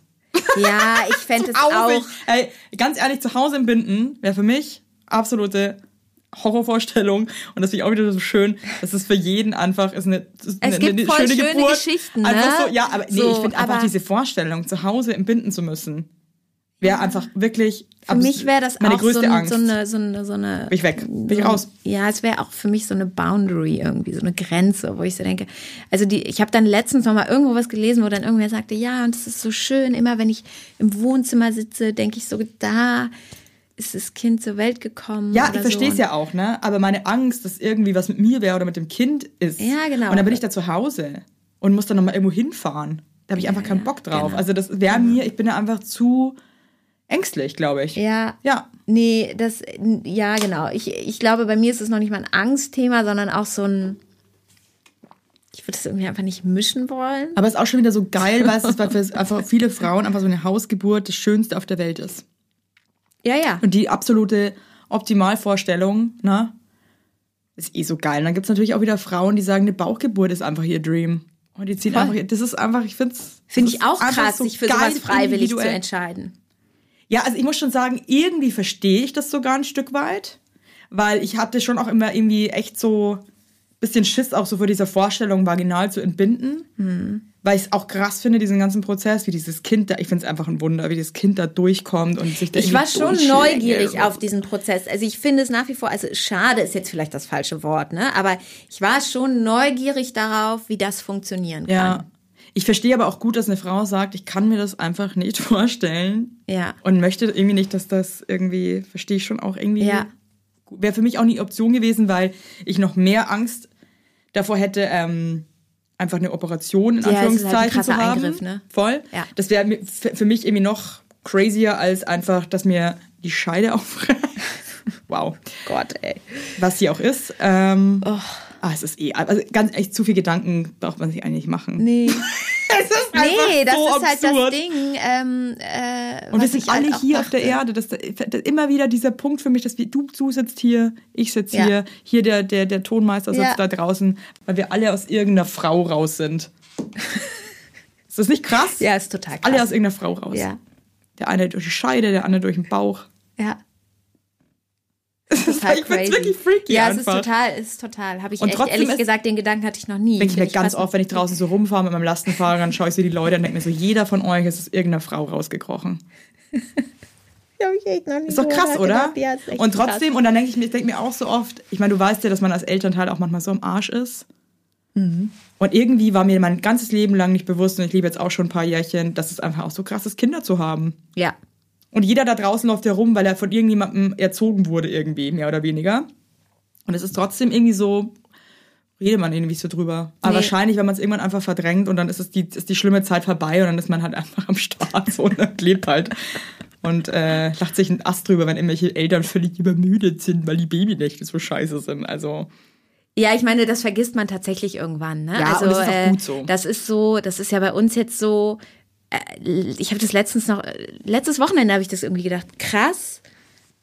[SPEAKER 1] ja, ich [laughs] fände es auch.
[SPEAKER 2] ey, ganz ehrlich, zu Hause im Binden wäre für mich absolute Horrorvorstellung. Und das finde ich auch wieder so schön. Das ist für jeden einfach ist eine, ist
[SPEAKER 1] Es
[SPEAKER 2] eine,
[SPEAKER 1] gibt
[SPEAKER 2] eine
[SPEAKER 1] voll
[SPEAKER 2] schöne,
[SPEAKER 1] schöne
[SPEAKER 2] Geburt.
[SPEAKER 1] Geschichten, ne?
[SPEAKER 2] Einfach so, ja, aber nee,
[SPEAKER 1] So,
[SPEAKER 2] ich finde einfach diese Vorstellung, zu Hause im Binden zu müssen, wäre einfach wirklich.
[SPEAKER 1] Für mich wäre das
[SPEAKER 2] meine
[SPEAKER 1] auch so,
[SPEAKER 2] größte
[SPEAKER 1] ein,
[SPEAKER 2] Angst.
[SPEAKER 1] so eine, so eine, so eine.
[SPEAKER 2] Bin ich weg. Bin ich
[SPEAKER 1] so-
[SPEAKER 2] raus.
[SPEAKER 1] Ja, es wäre auch für mich so eine Boundary irgendwie, so eine Grenze, wo ich so denke. Also die, ich habe dann letztens noch mal irgendwo was gelesen, wo dann irgendwer sagte, ja, und es ist so schön, immer wenn ich im Wohnzimmer sitze, denke ich so, da ist das Kind zur Welt gekommen.
[SPEAKER 2] Ja, ich verstehe es
[SPEAKER 1] so.
[SPEAKER 2] ja auch, ne? Aber meine Angst, dass irgendwie was mit mir wäre oder mit dem Kind ist.
[SPEAKER 1] Ja, genau.
[SPEAKER 2] Und dann bin ich da zu Hause und muss dann nochmal irgendwo hinfahren. Da habe ich einfach keinen Bock drauf.
[SPEAKER 1] genau.
[SPEAKER 2] Also das wäre mir, ich bin da einfach zu ängstlich, glaube ich.
[SPEAKER 1] Ja.
[SPEAKER 2] Ja.
[SPEAKER 1] Nee, das, ja, genau. Ich, ich glaube, bei mir ist es noch nicht mal ein Angstthema, sondern auch so ein, ich würde das irgendwie einfach nicht mischen wollen.
[SPEAKER 2] Aber es ist auch schon wieder so geil, weil es ist, weil für einfach viele Frauen einfach so eine Hausgeburt das Schönste auf der Welt ist.
[SPEAKER 1] Ja, ja.
[SPEAKER 2] Und die absolute Optimalvorstellung, ne? Ist eh so geil. Und dann gibt es natürlich auch wieder Frauen, die sagen, eine Bauchgeburt ist einfach ihr Dream. Und die ziehen
[SPEAKER 1] Voll.
[SPEAKER 2] einfach, das ist einfach, ich finde es.
[SPEAKER 1] Finde ich auch krass, sich für sowas freiwillig zu
[SPEAKER 2] entscheiden. Ja, also ich muss schon sagen, irgendwie verstehe ich das sogar ein Stück weit, weil ich hatte schon auch immer irgendwie echt so bisschen Schiss auch so vor dieser Vorstellung, vaginal zu entbinden.
[SPEAKER 1] Hm.
[SPEAKER 2] Weil ich es auch krass finde, diesen ganzen Prozess, wie dieses Kind da, ich finde es einfach ein Wunder, wie das Kind da durchkommt und sich da
[SPEAKER 1] Ich war schon neugierig auf diesen Prozess. Also ich finde es nach wie vor, also schade ist jetzt vielleicht das falsche Wort, ne? Aber ich war schon neugierig darauf, wie das funktionieren kann.
[SPEAKER 2] Ja. Ich verstehe aber auch gut, dass eine Frau sagt, ich kann mir das einfach nicht [laughs] vorstellen.
[SPEAKER 1] Ja.
[SPEAKER 2] Und möchte irgendwie nicht, dass das irgendwie, verstehe ich schon auch irgendwie.
[SPEAKER 1] Ja.
[SPEAKER 2] Wäre für mich auch nie Option gewesen, weil ich noch mehr Angst davor hätte, ähm, einfach eine Operation in
[SPEAKER 1] Ja, halt
[SPEAKER 2] Anführungszeichen
[SPEAKER 1] krasser
[SPEAKER 2] zu haben.
[SPEAKER 1] Eingriff, ne?
[SPEAKER 2] Voll.
[SPEAKER 1] Ja.
[SPEAKER 2] Das wäre für mich irgendwie noch crazier als einfach, dass mir die Scheide [laughs] aufreißt. wow.
[SPEAKER 1] Gott, ey.
[SPEAKER 2] Was sie auch ist. Ähm,
[SPEAKER 1] Oh.
[SPEAKER 2] Ah, es ist eh, also ganz echt zu viel Gedanken braucht man sich eigentlich machen.
[SPEAKER 1] Nee. [laughs]
[SPEAKER 2] Es ist
[SPEAKER 1] Nee, das
[SPEAKER 2] so
[SPEAKER 1] ist halt
[SPEAKER 2] absurd.
[SPEAKER 1] das Ding. Ähm, äh,
[SPEAKER 2] Und wir sind
[SPEAKER 1] halt
[SPEAKER 2] alle
[SPEAKER 1] auch
[SPEAKER 2] hier auf der. Erde. Das, das immer wieder dieser Punkt für mich, dass wir, du, du sitzt hier, ich sitze
[SPEAKER 1] Ja.
[SPEAKER 2] hier, hier der, der, der Tonmeister sitzt
[SPEAKER 1] Ja.
[SPEAKER 2] da draußen, weil wir alle aus irgendeiner Frau raus sind. [laughs] ist das nicht krass?
[SPEAKER 1] Ja, ist total krass.
[SPEAKER 2] Alle aus irgendeiner Frau raus.
[SPEAKER 1] Ja,
[SPEAKER 2] Der eine durch die Scheide, der andere durch den Bauch.
[SPEAKER 1] ja.
[SPEAKER 2] Das ist,
[SPEAKER 1] Total
[SPEAKER 2] ich
[SPEAKER 1] crazy.
[SPEAKER 2] wirklich freaky
[SPEAKER 1] ja,
[SPEAKER 2] einfach.
[SPEAKER 1] es ist total, es ist total. Habe ich
[SPEAKER 2] Und
[SPEAKER 1] echt,
[SPEAKER 2] trotzdem
[SPEAKER 1] ehrlich gesagt, den Gedanken hatte ich noch nie.
[SPEAKER 2] Denke ich mir ganz oft, wenn ich draußen so rumfahre mit meinem Lastenfahrer, dann schaue ich so die Leute und denke mir so, jeder von euch ist aus irgendeiner Frau rausgekrochen. [laughs]
[SPEAKER 1] Hab ich echt noch nie
[SPEAKER 2] Ist doch krass, oder?
[SPEAKER 1] nachgedacht. Ja,
[SPEAKER 2] und trotzdem,
[SPEAKER 1] krass.
[SPEAKER 2] und dann denke ich mir, ich denke mir auch so oft, ich meine, du weißt ja, dass man als Elternteil auch manchmal so am Arsch ist.
[SPEAKER 1] Mhm.
[SPEAKER 2] Und irgendwie war mir mein ganzes Leben lang nicht bewusst, und ich lebe jetzt auch schon ein paar Jährchen, dass es einfach auch so krass ist, Kinder zu haben.
[SPEAKER 1] Ja.
[SPEAKER 2] Und jeder da draußen läuft ja rum, weil er von irgendjemandem erzogen wurde, irgendwie, mehr oder weniger. Und es ist trotzdem irgendwie so, redet man irgendwie so drüber. Aber
[SPEAKER 1] Nee.
[SPEAKER 2] wahrscheinlich, wenn man es irgendwann einfach verdrängt und dann ist es die, ist die schlimme Zeit vorbei und dann ist man halt einfach am Start so und dann lebt halt. Und äh, lacht sich ein Ast drüber, wenn irgendwelche Eltern völlig übermüdet sind, weil die Babynächte so scheiße sind. Also,
[SPEAKER 1] Ja, ich meine, das vergisst man tatsächlich irgendwann. Ne?
[SPEAKER 2] Ja,
[SPEAKER 1] also,
[SPEAKER 2] und das ist auch
[SPEAKER 1] äh,
[SPEAKER 2] gut so.
[SPEAKER 1] Das ist so, das ist ja bei uns jetzt so. Äh, ich habe das letztens noch, letztes Wochenende habe ich das irgendwie gedacht. Krass,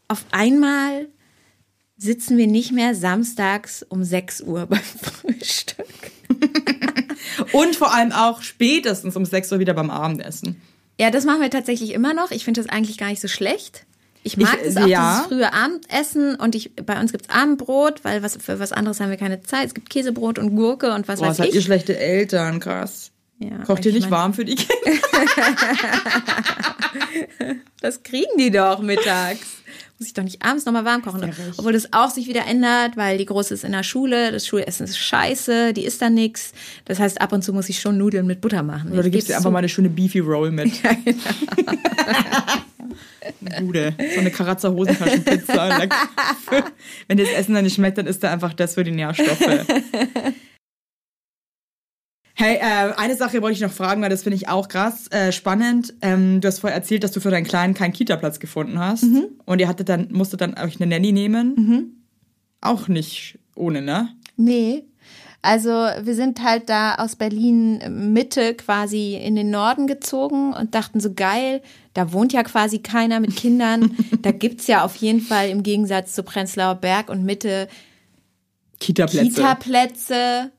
[SPEAKER 1] auf einmal sitzen wir nicht mehr samstags um 6 Uhr [laughs] beim Frühstück.
[SPEAKER 2] und vor allem auch spätestens um 6 Uhr wieder beim Abendessen.
[SPEAKER 1] Ja, das machen wir tatsächlich immer noch. Ich finde das eigentlich gar nicht so schlecht. Ich mag es auch,
[SPEAKER 2] ja.
[SPEAKER 1] dieses frühe Abendessen und ich, bei uns gibt's Abendbrot, weil was, für was anderes haben wir keine Zeit. Es gibt Käsebrot und Gurke und was
[SPEAKER 2] Boah,
[SPEAKER 1] weiß
[SPEAKER 2] seid
[SPEAKER 1] ich.
[SPEAKER 2] ihr schlechte Eltern, krass.
[SPEAKER 1] Ja,
[SPEAKER 2] Kocht ihr
[SPEAKER 1] ich
[SPEAKER 2] nicht warm für die Kinder? [laughs]
[SPEAKER 1] Das kriegen die doch mittags. Muss ich doch nicht abends nochmal warm kochen. Obwohl das auch sich wieder ändert, weil die Große ist in der Schule, das Schulessen ist scheiße, die isst da nix. Das heißt, ab und zu muss ich schon Nudeln mit Butter machen.
[SPEAKER 2] Oder du gibst dir einfach mal eine schöne Beefy Roll mit. [laughs]
[SPEAKER 1] genau.
[SPEAKER 2] Eine Gute. So eine Karazza Hosentaschenpizza. [laughs] Wenn dir das Essen dann nicht schmeckt, dann ist da einfach das für die Nährstoffe. Hey, äh, eine Sache wollte ich noch fragen, weil das finde ich auch krass äh, spannend. Ähm, du hast vorher erzählt, dass du für deinen Kleinen keinen Kita-Platz gefunden hast.
[SPEAKER 1] Mhm.
[SPEAKER 2] Und ihr hattet dann, musstet dann euch eine Nanny nehmen. Auch nicht ohne, ne?
[SPEAKER 1] Nee. Also wir sind halt da aus Berlin Mitte quasi in den Norden gezogen und dachten so geil, da wohnt ja quasi keiner mit Kindern. [laughs] da gibt's ja auf jeden Fall im Gegensatz zu Prenzlauer Berg und Mitte
[SPEAKER 2] Kita-Plätze.
[SPEAKER 1] Kita-Plätze.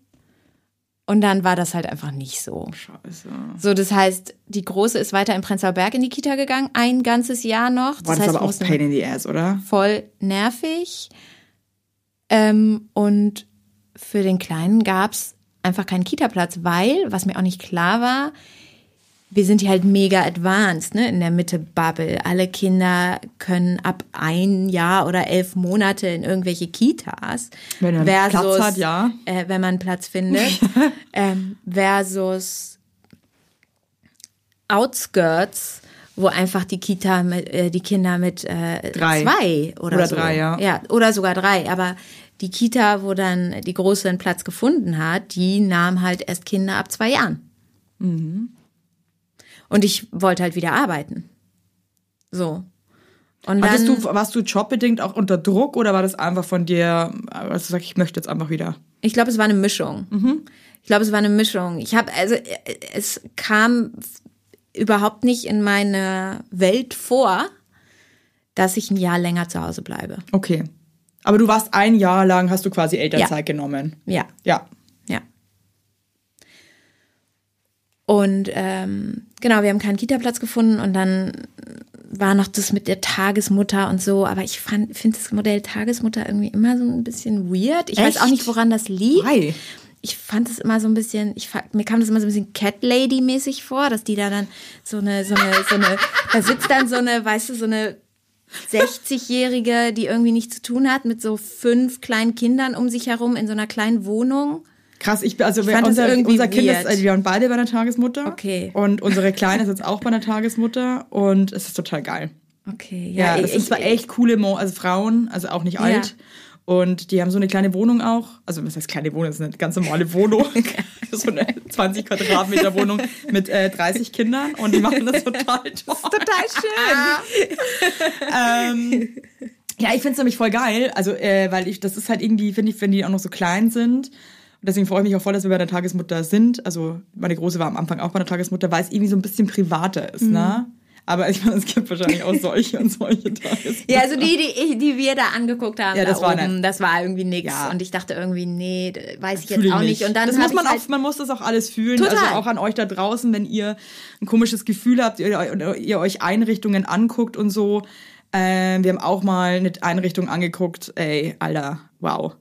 [SPEAKER 1] Und dann war das halt einfach nicht so.
[SPEAKER 2] Scheiße.
[SPEAKER 1] So, das heißt, die Große ist weiter in Prenzlauer Berg in die Kita gegangen, ein ganzes Jahr noch.
[SPEAKER 2] Boah, das
[SPEAKER 1] heißt,
[SPEAKER 2] aber auch Pain in the Ass, oder?
[SPEAKER 1] voll nervig. Ähm, und für den Kleinen gab's einfach keinen Kita-Platz, weil, was mir auch nicht klar war, wir sind hier halt mega advanced, ne, in der Mitte-Bubble. Alle Kinder können ab ein Jahr oder elf Monate in irgendwelche Kitas.
[SPEAKER 2] Wenn er Platz hat, ja.
[SPEAKER 1] Äh, wenn man Platz findet. [laughs] ähm, versus Outskirts, wo einfach die Kita mit, äh, die Kinder mit äh,
[SPEAKER 2] Drei.
[SPEAKER 1] zwei oder,
[SPEAKER 2] Oder
[SPEAKER 1] so.
[SPEAKER 2] drei, ja.
[SPEAKER 1] Ja, oder sogar drei. Aber die Kita, wo dann die Große einen Platz gefunden hat, die nahm halt erst Kinder ab zwei Jahren.
[SPEAKER 2] Mhm.
[SPEAKER 1] Und ich wollte halt wieder arbeiten. So. Und dann,
[SPEAKER 2] du, warst du jobbedingt auch unter Druck oder war das einfach von dir, also sag ich möchte jetzt einfach wieder?
[SPEAKER 1] Ich glaube, es war eine Mischung. Ich glaube, es war eine Mischung. Ich habe, also es kam überhaupt nicht in meine Welt vor, dass ich ein Jahr länger zu Hause bleibe.
[SPEAKER 2] Okay. Aber du warst ein Jahr lang, hast du quasi Elternzeit genommen.
[SPEAKER 1] Ja,
[SPEAKER 2] Ja.
[SPEAKER 1] ja. Und ähm, genau, wir haben keinen Kita-Platz gefunden und dann war noch das mit der Tagesmutter und so, aber ich finde das Modell Tagesmutter irgendwie immer so ein bisschen weird. Ich weiß auch
[SPEAKER 2] Echt?
[SPEAKER 1] nicht, woran das liegt.
[SPEAKER 2] Hi.
[SPEAKER 1] Ich fand es immer so ein bisschen, ich mir kam das immer so ein bisschen Cat Lady mäßig vor, dass die da dann so eine, so eine, so eine, da sitzt dann so eine, weißt du, so eine 60-Jährige, die irgendwie nichts zu tun hat, mit so fünf kleinen Kindern um sich herum in so einer kleinen Wohnung.
[SPEAKER 2] Krass, ich also
[SPEAKER 1] Ich fand das
[SPEAKER 2] unser,
[SPEAKER 1] irgendwie
[SPEAKER 2] unser Kind ist,
[SPEAKER 1] weird.
[SPEAKER 2] also wir waren beide bei einer Tagesmutter.
[SPEAKER 1] Okay.
[SPEAKER 2] Und unsere Kleine ist jetzt auch bei einer Tagesmutter und es ist total geil.
[SPEAKER 1] Okay,
[SPEAKER 2] Ja,
[SPEAKER 1] ja,
[SPEAKER 2] das sind zwar echt coole Mo also Frauen, also auch nicht alt. Und die haben so eine kleine Wohnung auch. Also, was heißt kleine Wohnung? Das ist eine ganz normale Wohnung. [laughs] [laughs] so eine 20 Quadratmeter Wohnung mit äh, 30 Kindern. Und die machen das total [laughs] toll.
[SPEAKER 1] total schön.
[SPEAKER 2] ähm, ja, ich finde es nämlich voll geil. Also, äh, weil ich, das ist halt irgendwie, finde ich, wenn die auch noch so klein sind. Deswegen freue ich mich auch voll, dass wir bei der Tagesmutter sind. Also, meine Große war am Anfang auch bei der Tagesmutter, weil es irgendwie so ein bisschen privater ist, ne? Aber ich meine, es gibt wahrscheinlich auch solche und solche Tagesmutter.
[SPEAKER 1] Ja, also die, die, ich- die wir da angeguckt haben,
[SPEAKER 2] Ja, das
[SPEAKER 1] da
[SPEAKER 2] war
[SPEAKER 1] oben, das war irgendwie nix.
[SPEAKER 2] Ja.
[SPEAKER 1] Und ich dachte irgendwie, nee, weiß ich jetzt auch nicht. Und dann
[SPEAKER 2] das muss man
[SPEAKER 1] halt,
[SPEAKER 2] auch, man muss das auch alles fühlen.
[SPEAKER 1] Total.
[SPEAKER 2] Also auch an euch da draußen, wenn ihr ein komisches Gefühl habt, ihr, ihr, ihr euch Einrichtungen anguckt und so. Ähm, wir haben auch mal eine Einrichtung angeguckt. Ey, Alter, wow.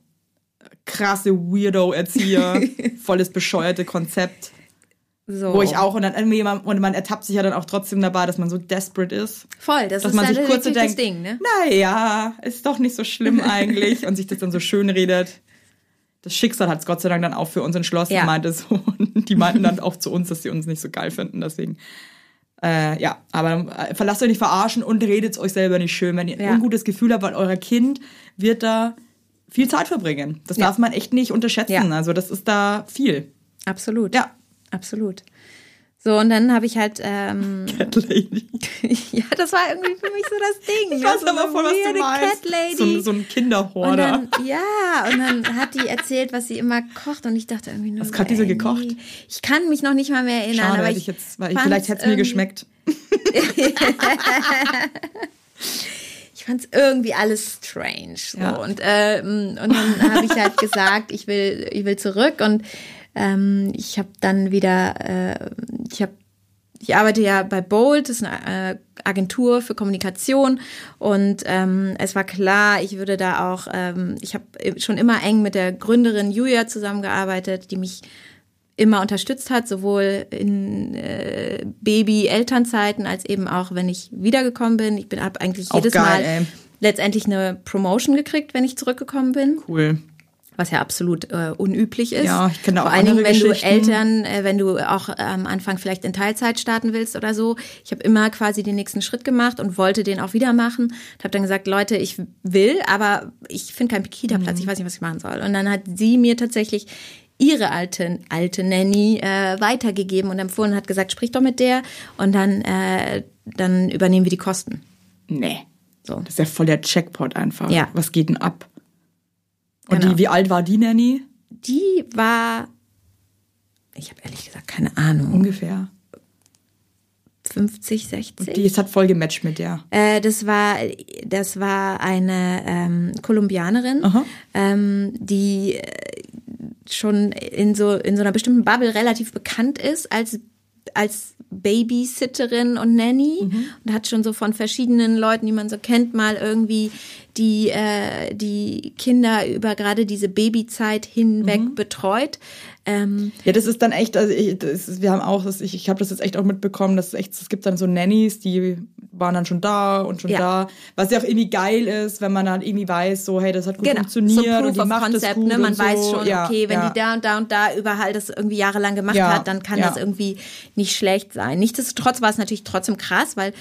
[SPEAKER 2] Krasse Weirdo-Erzieher, [laughs] volles bescheuerte Konzept.
[SPEAKER 1] so.
[SPEAKER 2] Wo ich auch, und dann irgendwie, man, und man ertappt sich ja dann auch trotzdem dabei, dass man so desperate ist.
[SPEAKER 1] Voll, das
[SPEAKER 2] Dass
[SPEAKER 1] ist
[SPEAKER 2] man
[SPEAKER 1] dann
[SPEAKER 2] sich kurz so
[SPEAKER 1] natürlich das
[SPEAKER 2] denkt,
[SPEAKER 1] Ding, ne?
[SPEAKER 2] naja, ist doch nicht so schlimm [laughs] eigentlich und sich das dann so schön redet. Das Schicksal hat es Gott sei Dank dann auch für uns entschlossen,
[SPEAKER 1] Ja.
[SPEAKER 2] meinte so. Und die meinten dann auch zu uns, dass sie uns nicht so geil finden, deswegen. Äh, ja, aber äh, verlasst euch nicht verarschen und redet euch selber nicht schön. Wenn ihr ein
[SPEAKER 1] Ja.
[SPEAKER 2] ungutes Gefühl habt, weil euer Kind wird da viel Zeit verbringen. Das
[SPEAKER 1] Ja.
[SPEAKER 2] darf man echt nicht unterschätzen.
[SPEAKER 1] Ja.
[SPEAKER 2] Also das ist da viel.
[SPEAKER 1] Absolut.
[SPEAKER 2] Ja.
[SPEAKER 1] Absolut. So, und dann habe ich halt, ähm, [laughs]
[SPEAKER 2] Cat Lady. [laughs]
[SPEAKER 1] ja, das war irgendwie für mich so das Ding.
[SPEAKER 2] Ich weiß
[SPEAKER 1] so
[SPEAKER 2] aber
[SPEAKER 1] eine
[SPEAKER 2] voll, was du meinst.
[SPEAKER 1] Cat Lady.
[SPEAKER 2] So, ein- so ein
[SPEAKER 1] und
[SPEAKER 2] Kinderhorder.
[SPEAKER 1] dann, ja, und dann hat die erzählt, was sie immer kocht und ich dachte irgendwie nur.
[SPEAKER 2] Was
[SPEAKER 1] so,
[SPEAKER 2] hat die so gekocht?
[SPEAKER 1] nee. Ich kann mich noch nicht mal mehr erinnern,
[SPEAKER 2] Schade,
[SPEAKER 1] aber ich,
[SPEAKER 2] ich jetzt, weil ich, vielleicht hätte es mir geschmeckt. [laughs]
[SPEAKER 1] ich fand es irgendwie alles strange. So.
[SPEAKER 2] Ja.
[SPEAKER 1] Und, ähm, und dann habe ich halt gesagt, ich will, ich will zurück und ähm, ich habe dann wieder, äh, ich habe ich arbeite ja bei Bolt, das ist eine äh, Agentur für Kommunikation und ähm, es war klar, ich würde da auch, ähm, ich habe schon immer eng mit der Gründerin Julia zusammengearbeitet, die mich immer unterstützt hat, sowohl in äh, Baby-Elternzeiten als eben auch, wenn ich wiedergekommen bin. Ich bin habe eigentlich
[SPEAKER 2] Auch
[SPEAKER 1] jedes
[SPEAKER 2] geil,
[SPEAKER 1] Mal
[SPEAKER 2] ey.
[SPEAKER 1] letztendlich eine Promotion gekriegt, wenn ich zurückgekommen bin
[SPEAKER 2] Cool.
[SPEAKER 1] was ja absolut äh, unüblich ist.
[SPEAKER 2] Ja, ich kenne auch
[SPEAKER 1] Vor allen Dingen, wenn du. Eltern, äh, wenn du auch am Anfang vielleicht in Teilzeit starten willst oder so. Ich habe immer quasi den nächsten Schritt gemacht und wollte den auch wieder machen. Ich habe dann gesagt, Leute, ich will, aber ich finde keinen Kita-Platz,
[SPEAKER 2] Mhm.
[SPEAKER 1] ich weiß nicht, was ich machen soll. Und dann hat sie mir tatsächlich ihre alte, alte Nanny äh, weitergegeben und empfohlen und hat gesagt, sprich doch mit der und dann, äh, dann übernehmen wir die Kosten.
[SPEAKER 2] Nee.
[SPEAKER 1] So.
[SPEAKER 2] Das ist ja voll der Checkpot einfach.
[SPEAKER 1] Ja.
[SPEAKER 2] Was geht denn ab? Und
[SPEAKER 1] Genau.
[SPEAKER 2] die, wie alt war die Nanny?
[SPEAKER 1] Die war, ich habe ehrlich gesagt keine Ahnung,
[SPEAKER 2] Ungefähr.
[SPEAKER 1] 50, 60.
[SPEAKER 2] Die es hat voll gematcht mit der.
[SPEAKER 1] Äh, das war, das war eine ähm, Kolumbianerin, ähm, die schon in so in so einer bestimmten Bubble relativ bekannt ist als als Babysitterin und Nanny
[SPEAKER 2] Mhm.
[SPEAKER 1] und hat schon so von verschiedenen Leuten, die man so kennt, mal irgendwie die äh, die Kinder über gerade diese Babyzeit hinweg
[SPEAKER 2] Mhm.
[SPEAKER 1] betreut. Ähm,
[SPEAKER 2] Ja, das ist dann echt, also ich, das ist, wir haben auch, das, ich, ich habe das jetzt echt auch mitbekommen, dass es echt, es gibt dann so Nannies, die waren dann schon da und schon
[SPEAKER 1] Ja.
[SPEAKER 2] da. Was ja auch irgendwie geil ist, wenn man dann irgendwie weiß, so, hey, das hat gut
[SPEAKER 1] Genau,
[SPEAKER 2] funktioniert
[SPEAKER 1] so Proof
[SPEAKER 2] und die
[SPEAKER 1] of
[SPEAKER 2] macht das
[SPEAKER 1] Concept,
[SPEAKER 2] gut
[SPEAKER 1] ne? Man
[SPEAKER 2] so.
[SPEAKER 1] weiß schon,
[SPEAKER 2] ja,
[SPEAKER 1] okay, wenn
[SPEAKER 2] ja.
[SPEAKER 1] die da und da und da überall das irgendwie jahrelang gemacht hat, dann kann das irgendwie nicht schlecht sein. Nichtsdestotrotz war es natürlich trotzdem krass, weil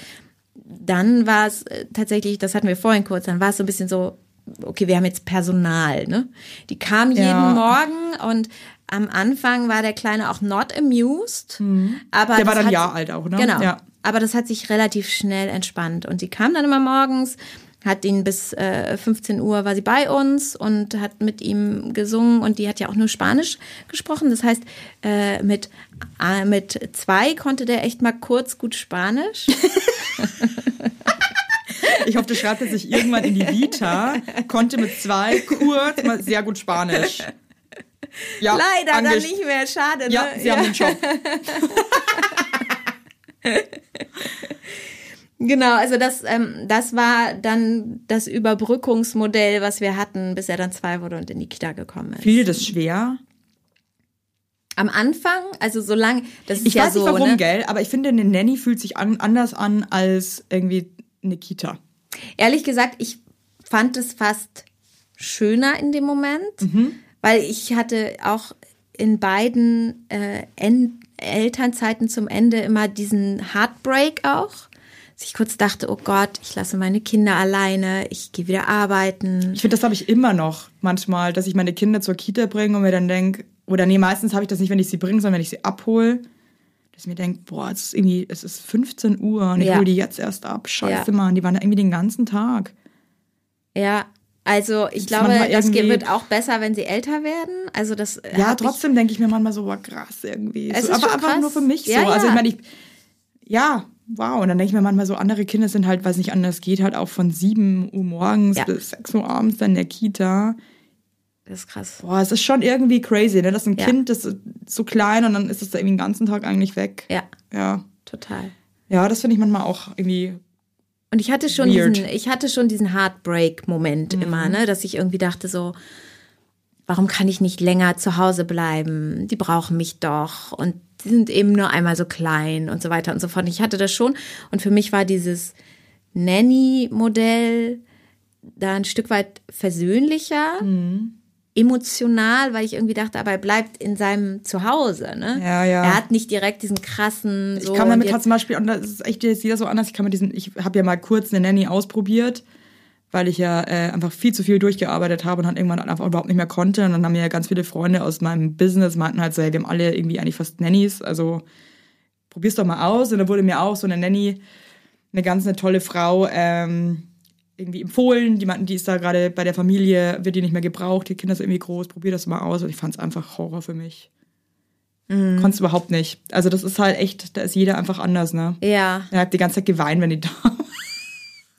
[SPEAKER 1] dann war es äh, tatsächlich, das hatten wir vorhin kurz, dann war es so ein bisschen so, okay, wir haben jetzt Personal, ne? Die kam jeden
[SPEAKER 2] Ja.
[SPEAKER 1] Morgen und am Anfang war der Kleine auch not amused, aber
[SPEAKER 2] Mhm. Der war dann
[SPEAKER 1] hat-
[SPEAKER 2] Jahr alt auch, ne?
[SPEAKER 1] Genau.
[SPEAKER 2] Ja.
[SPEAKER 1] Aber das hat sich relativ schnell entspannt. Und sie kam dann immer morgens, hat ihn bis äh, 15 Uhr war sie bei uns und hat mit ihm gesungen und die hat ja auch nur Spanisch gesprochen. Das heißt, äh, mit, äh, mit zwei konnte der echt mal kurz gut Spanisch. [laughs]
[SPEAKER 2] Ich hoffe, das schreibt er sich irgendwann in die Vita, konnte mit zwei kurz mal sehr gut Spanisch. Ja,
[SPEAKER 1] Leider dann nicht mehr, schade.
[SPEAKER 2] Ja,
[SPEAKER 1] ne?
[SPEAKER 2] sie haben den Job. [laughs]
[SPEAKER 1] Genau, also das, ähm, das war dann das Überbrückungsmodell, was wir hatten, bis er dann zwei wurde und in die Kita gekommen ist.
[SPEAKER 2] Fiel das schwer?
[SPEAKER 1] Am Anfang, also solange, das ist
[SPEAKER 2] Ich
[SPEAKER 1] ja
[SPEAKER 2] weiß
[SPEAKER 1] so,
[SPEAKER 2] nicht warum,
[SPEAKER 1] ne?
[SPEAKER 2] gell, aber ich finde, eine Nanny fühlt sich an, anders an als irgendwie eine Kita.
[SPEAKER 1] Ehrlich gesagt, ich fand es fast schöner in dem Moment,
[SPEAKER 2] Mhm.
[SPEAKER 1] weil ich hatte auch in beiden äh, en Elternzeiten zum Ende immer diesen Heartbreak auch. Ich kurz dachte, oh Gott, ich lasse meine Kinder alleine, ich gehe wieder arbeiten.
[SPEAKER 2] Ich finde, das habe ich immer noch manchmal, dass ich meine Kinder zur Kita bringe und mir dann denke, oder nee, meistens habe ich das nicht, wenn ich sie bringe, sondern wenn ich sie abhole, dass ich mir denke, boah, es ist irgendwie, es ist 15 Uhr und ich
[SPEAKER 1] Ja.
[SPEAKER 2] hole die jetzt erst ab. Scheiße,
[SPEAKER 1] Ja.
[SPEAKER 2] Mann, die waren da irgendwie den ganzen Tag.
[SPEAKER 1] Ja, also ich
[SPEAKER 2] Ist
[SPEAKER 1] glaube, das wird auch besser, wenn sie älter werden. Also das
[SPEAKER 2] Ja,
[SPEAKER 1] hab ich-
[SPEAKER 2] trotzdem denke ich mir manchmal so, boah, krass irgendwie.
[SPEAKER 1] Es
[SPEAKER 2] so,
[SPEAKER 1] ist
[SPEAKER 2] aber einfach nur für mich
[SPEAKER 1] Ja,
[SPEAKER 2] so. Also
[SPEAKER 1] ja.
[SPEAKER 2] ich meine, ich, ja, wow. Und dann denke ich mir manchmal so, andere Kinder sind halt, weil es nicht anders geht, halt auch von 7 Uhr morgens
[SPEAKER 1] Ja.
[SPEAKER 2] bis 6 Uhr abends dann in der Kita.
[SPEAKER 1] Das ist krass.
[SPEAKER 2] Boah, es ist schon irgendwie crazy, ne? Das ist ein
[SPEAKER 1] Ja.
[SPEAKER 2] Kind, das ist so klein und dann ist es da irgendwie den ganzen Tag eigentlich weg.
[SPEAKER 1] Ja,
[SPEAKER 2] Ja.
[SPEAKER 1] total.
[SPEAKER 2] Ja, das finde ich manchmal auch irgendwie.
[SPEAKER 1] Und ich hatte schon
[SPEAKER 2] Weird.
[SPEAKER 1] diesen, ich hatte schon diesen Heartbreak-Moment immer, ne, dass ich irgendwie dachte so, warum kann ich nicht länger zu Hause bleiben? Die brauchen mich doch und die sind eben nur einmal so klein und so weiter und so fort. Ich hatte das schon und für mich war dieses Nanny-Modell da ein Stück weit versöhnlicher, emotional, weil ich irgendwie dachte, aber er bleibt in seinem Zuhause, ne?
[SPEAKER 2] Ja, ja.
[SPEAKER 1] Er hat nicht direkt diesen krassen. So,
[SPEAKER 2] ich kann damit zum Beispiel, und das ist echt jetzt jeder so anders, ich kann mit diesen, ich habe ja mal kurz eine Nanny ausprobiert, weil ich ja äh, einfach viel zu viel durchgearbeitet habe und dann irgendwann einfach überhaupt nicht mehr konnte. Und dann haben mir ja ganz viele Freunde aus meinem Business meinten halt so, hey, wir haben alle irgendwie eigentlich fast Nannies, also probier's doch mal aus. Und dann wurde mir auch so eine Nanny, eine ganz eine tolle Frau, ähm, irgendwie empfohlen. Die meinten, die ist da gerade bei der Familie, wird die nicht mehr gebraucht, die Kinder sind irgendwie groß, probier das mal aus. Und ich fand es einfach Horror für mich.
[SPEAKER 1] Mhm.
[SPEAKER 2] Konntest überhaupt nicht. Also das ist halt echt, da ist jeder einfach anders, ne?
[SPEAKER 1] Ja,
[SPEAKER 2] Er hat die ganze Zeit geweint, wenn die da. [laughs]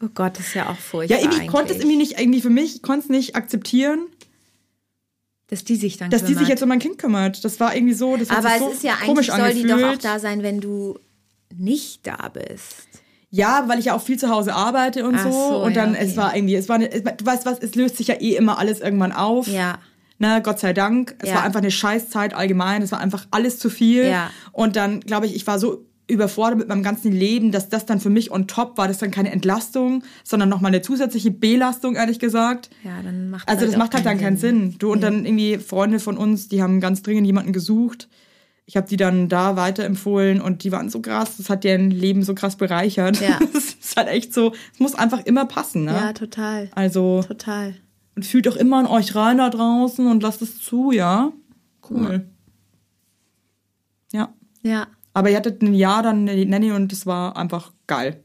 [SPEAKER 1] oh Gott, das ist ja auch furchtbar.
[SPEAKER 2] Ja, irgendwie ich konnte es irgendwie nicht, irgendwie für mich, ich konnte es nicht akzeptieren,
[SPEAKER 1] Dass die sich dann
[SPEAKER 2] dass die sich
[SPEAKER 1] kümmert.
[SPEAKER 2] jetzt um mein Kind kümmert. Das war irgendwie so, das
[SPEAKER 1] Aber es
[SPEAKER 2] so
[SPEAKER 1] ist ja
[SPEAKER 2] komisch
[SPEAKER 1] eigentlich, soll die doch auch
[SPEAKER 2] angefühlt.
[SPEAKER 1] da sein, wenn du nicht da bist.
[SPEAKER 2] Ja, weil ich ja auch viel zu Hause arbeite und so.
[SPEAKER 1] so,
[SPEAKER 2] Und dann,
[SPEAKER 1] ja, okay.
[SPEAKER 2] es war irgendwie, es war eine, du weißt was, es löst sich ja eh immer alles irgendwann auf.
[SPEAKER 1] Ja.
[SPEAKER 2] Ne, Gott sei Dank. Es
[SPEAKER 1] Ja.
[SPEAKER 2] war einfach eine Scheißzeit allgemein. Es war einfach alles zu viel.
[SPEAKER 1] Ja.
[SPEAKER 2] Und dann, glaube ich, ich war so überfordert mit meinem ganzen Leben, dass das dann für mich on top war. Das dann keine Entlastung, sondern nochmal eine zusätzliche Belastung, ehrlich gesagt.
[SPEAKER 1] Ja, dann macht
[SPEAKER 2] Also das
[SPEAKER 1] auch
[SPEAKER 2] macht halt dann keinen Sinn. Du und dann irgendwie Freunde von uns, die haben ganz dringend jemanden gesucht. Ich habe die dann da weiterempfohlen und die waren so krass, das hat deren Leben so krass bereichert.
[SPEAKER 1] Ja. [laughs]
[SPEAKER 2] Das ist halt echt so, es muss einfach immer passen, ne?
[SPEAKER 1] Ja, total.
[SPEAKER 2] Also
[SPEAKER 1] Total.
[SPEAKER 2] und fühlt doch immer an euch rein da draußen und lasst es zu, ja? Cool. Ja.
[SPEAKER 1] Ja.
[SPEAKER 2] Aber ihr hattet ein Jahr dann Nanny und das war einfach geil.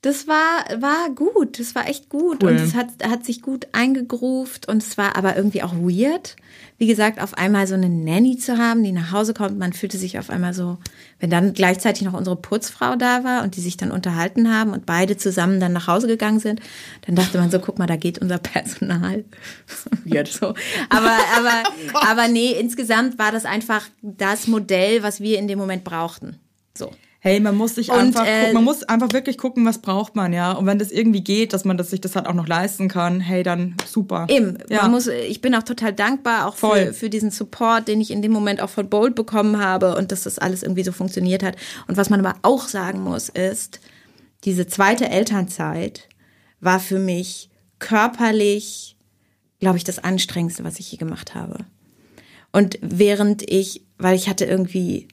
[SPEAKER 1] Das war, war gut, das war echt gut
[SPEAKER 2] Cool.
[SPEAKER 1] und es hat, hat sich gut eingegruft und es war aber irgendwie auch weird. Wie gesagt, auf einmal so eine Nanny zu haben, die nach Hause kommt, man fühlte sich auf einmal so, wenn dann gleichzeitig noch unsere Putzfrau da war und die sich dann unterhalten haben und beide zusammen dann nach Hause gegangen sind, dann dachte man so, guck mal, da geht unser [laughs] Personal.
[SPEAKER 2] Weird.
[SPEAKER 1] so. Aber, aber, [laughs] aber nee, insgesamt war das einfach das Modell, was wir in dem Moment brauchten. So.
[SPEAKER 2] Hey, man muss sich
[SPEAKER 1] Und,
[SPEAKER 2] einfach,
[SPEAKER 1] äh,
[SPEAKER 2] man muss einfach wirklich gucken, was braucht man, ja. Und wenn das irgendwie geht, dass man das sich das halt auch noch leisten kann, hey, dann super.
[SPEAKER 1] Eben,
[SPEAKER 2] Ja.
[SPEAKER 1] man muss, ich bin auch total dankbar auch
[SPEAKER 2] Voll.
[SPEAKER 1] für, für diesen Support, den ich in dem Moment auch von Bold bekommen habe und dass das alles irgendwie so funktioniert hat. Und was man aber auch sagen muss, ist, diese zweite Elternzeit war für mich körperlich, glaube ich, das anstrengendste, was ich je gemacht habe. Und während ich, weil ich hatte irgendwie,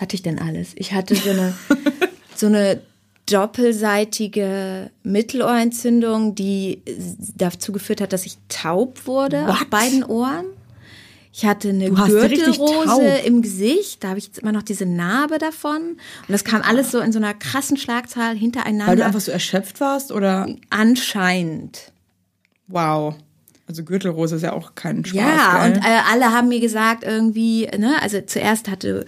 [SPEAKER 1] was hatte ich denn alles? Ich hatte so eine, [laughs] so eine doppelseitige Mittelohrentzündung, die dazu geführt hat, dass ich taub wurde auf
[SPEAKER 2] What?
[SPEAKER 1] beiden Ohren. Ich hatte eine Gürtelrose im Gesicht, da habe ich jetzt immer noch diese Narbe davon. Und das kam alles so in so einer krassen Schlagzahl hintereinander.
[SPEAKER 2] Weil du einfach so erschöpft warst oder?
[SPEAKER 1] anscheinend.
[SPEAKER 2] Wow. Also Gürtelrose ist ja auch kein Spaß.
[SPEAKER 1] Ja,
[SPEAKER 2] gell?
[SPEAKER 1] und äh, alle haben mir gesagt irgendwie, ne, also zuerst hatte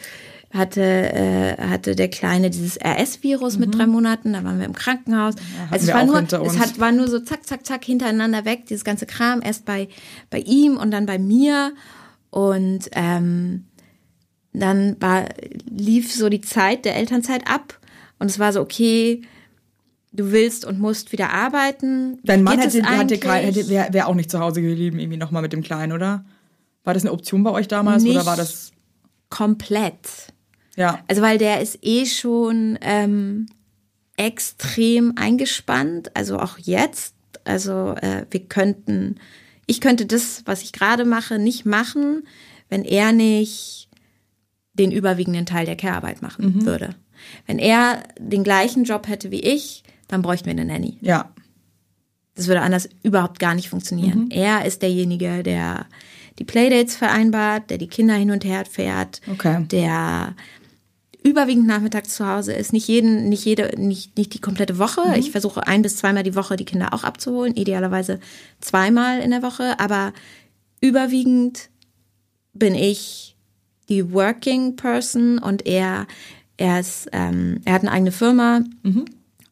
[SPEAKER 1] hatte äh, hatte der kleine dieses RS-Virus mit drei Monaten, da waren wir im Krankenhaus.
[SPEAKER 2] hatten
[SPEAKER 1] also es war nur, es hat, war nur so zack, zack, zack hintereinander weg, dieses ganze Kram, erst bei bei ihm und dann bei mir und ähm, dann war, lief so die Zeit der Elternzeit ab Und es war so, okay, du willst und musst wieder arbeiten.
[SPEAKER 2] Dein Mann hätte, hätte, hätte, wäre wär auch nicht zu Hause geblieben, irgendwie nochmal mit dem Kleinen, oder? War das eine Option bei euch damals oder
[SPEAKER 1] Nicht.
[SPEAKER 2] war das.
[SPEAKER 1] komplett.
[SPEAKER 2] Ja.
[SPEAKER 1] Also weil der ist eh schon ähm, extrem eingespannt, also auch jetzt. Also äh, wir könnten, ich könnte das, was ich gerade mache, nicht machen, wenn er nicht den überwiegenden Teil der Care-Arbeit machen würde. Wenn er den gleichen Job hätte wie ich, dann bräuchten wir eine Nanny.
[SPEAKER 2] Ja.
[SPEAKER 1] Das würde anders überhaupt gar nicht funktionieren. Er ist derjenige, der die Playdates vereinbart, der die Kinder hin und her fährt,
[SPEAKER 2] Okay.
[SPEAKER 1] der überwiegend nachmittags zu Hause ist, nicht jeden, nicht jede, nicht, nicht die komplette Woche. Ich versuche ein bis zweimal die Woche die Kinder auch abzuholen, idealerweise zweimal in der Woche, aber überwiegend bin ich die Working Person und er, er ist, ähm, er hat eine eigene Firma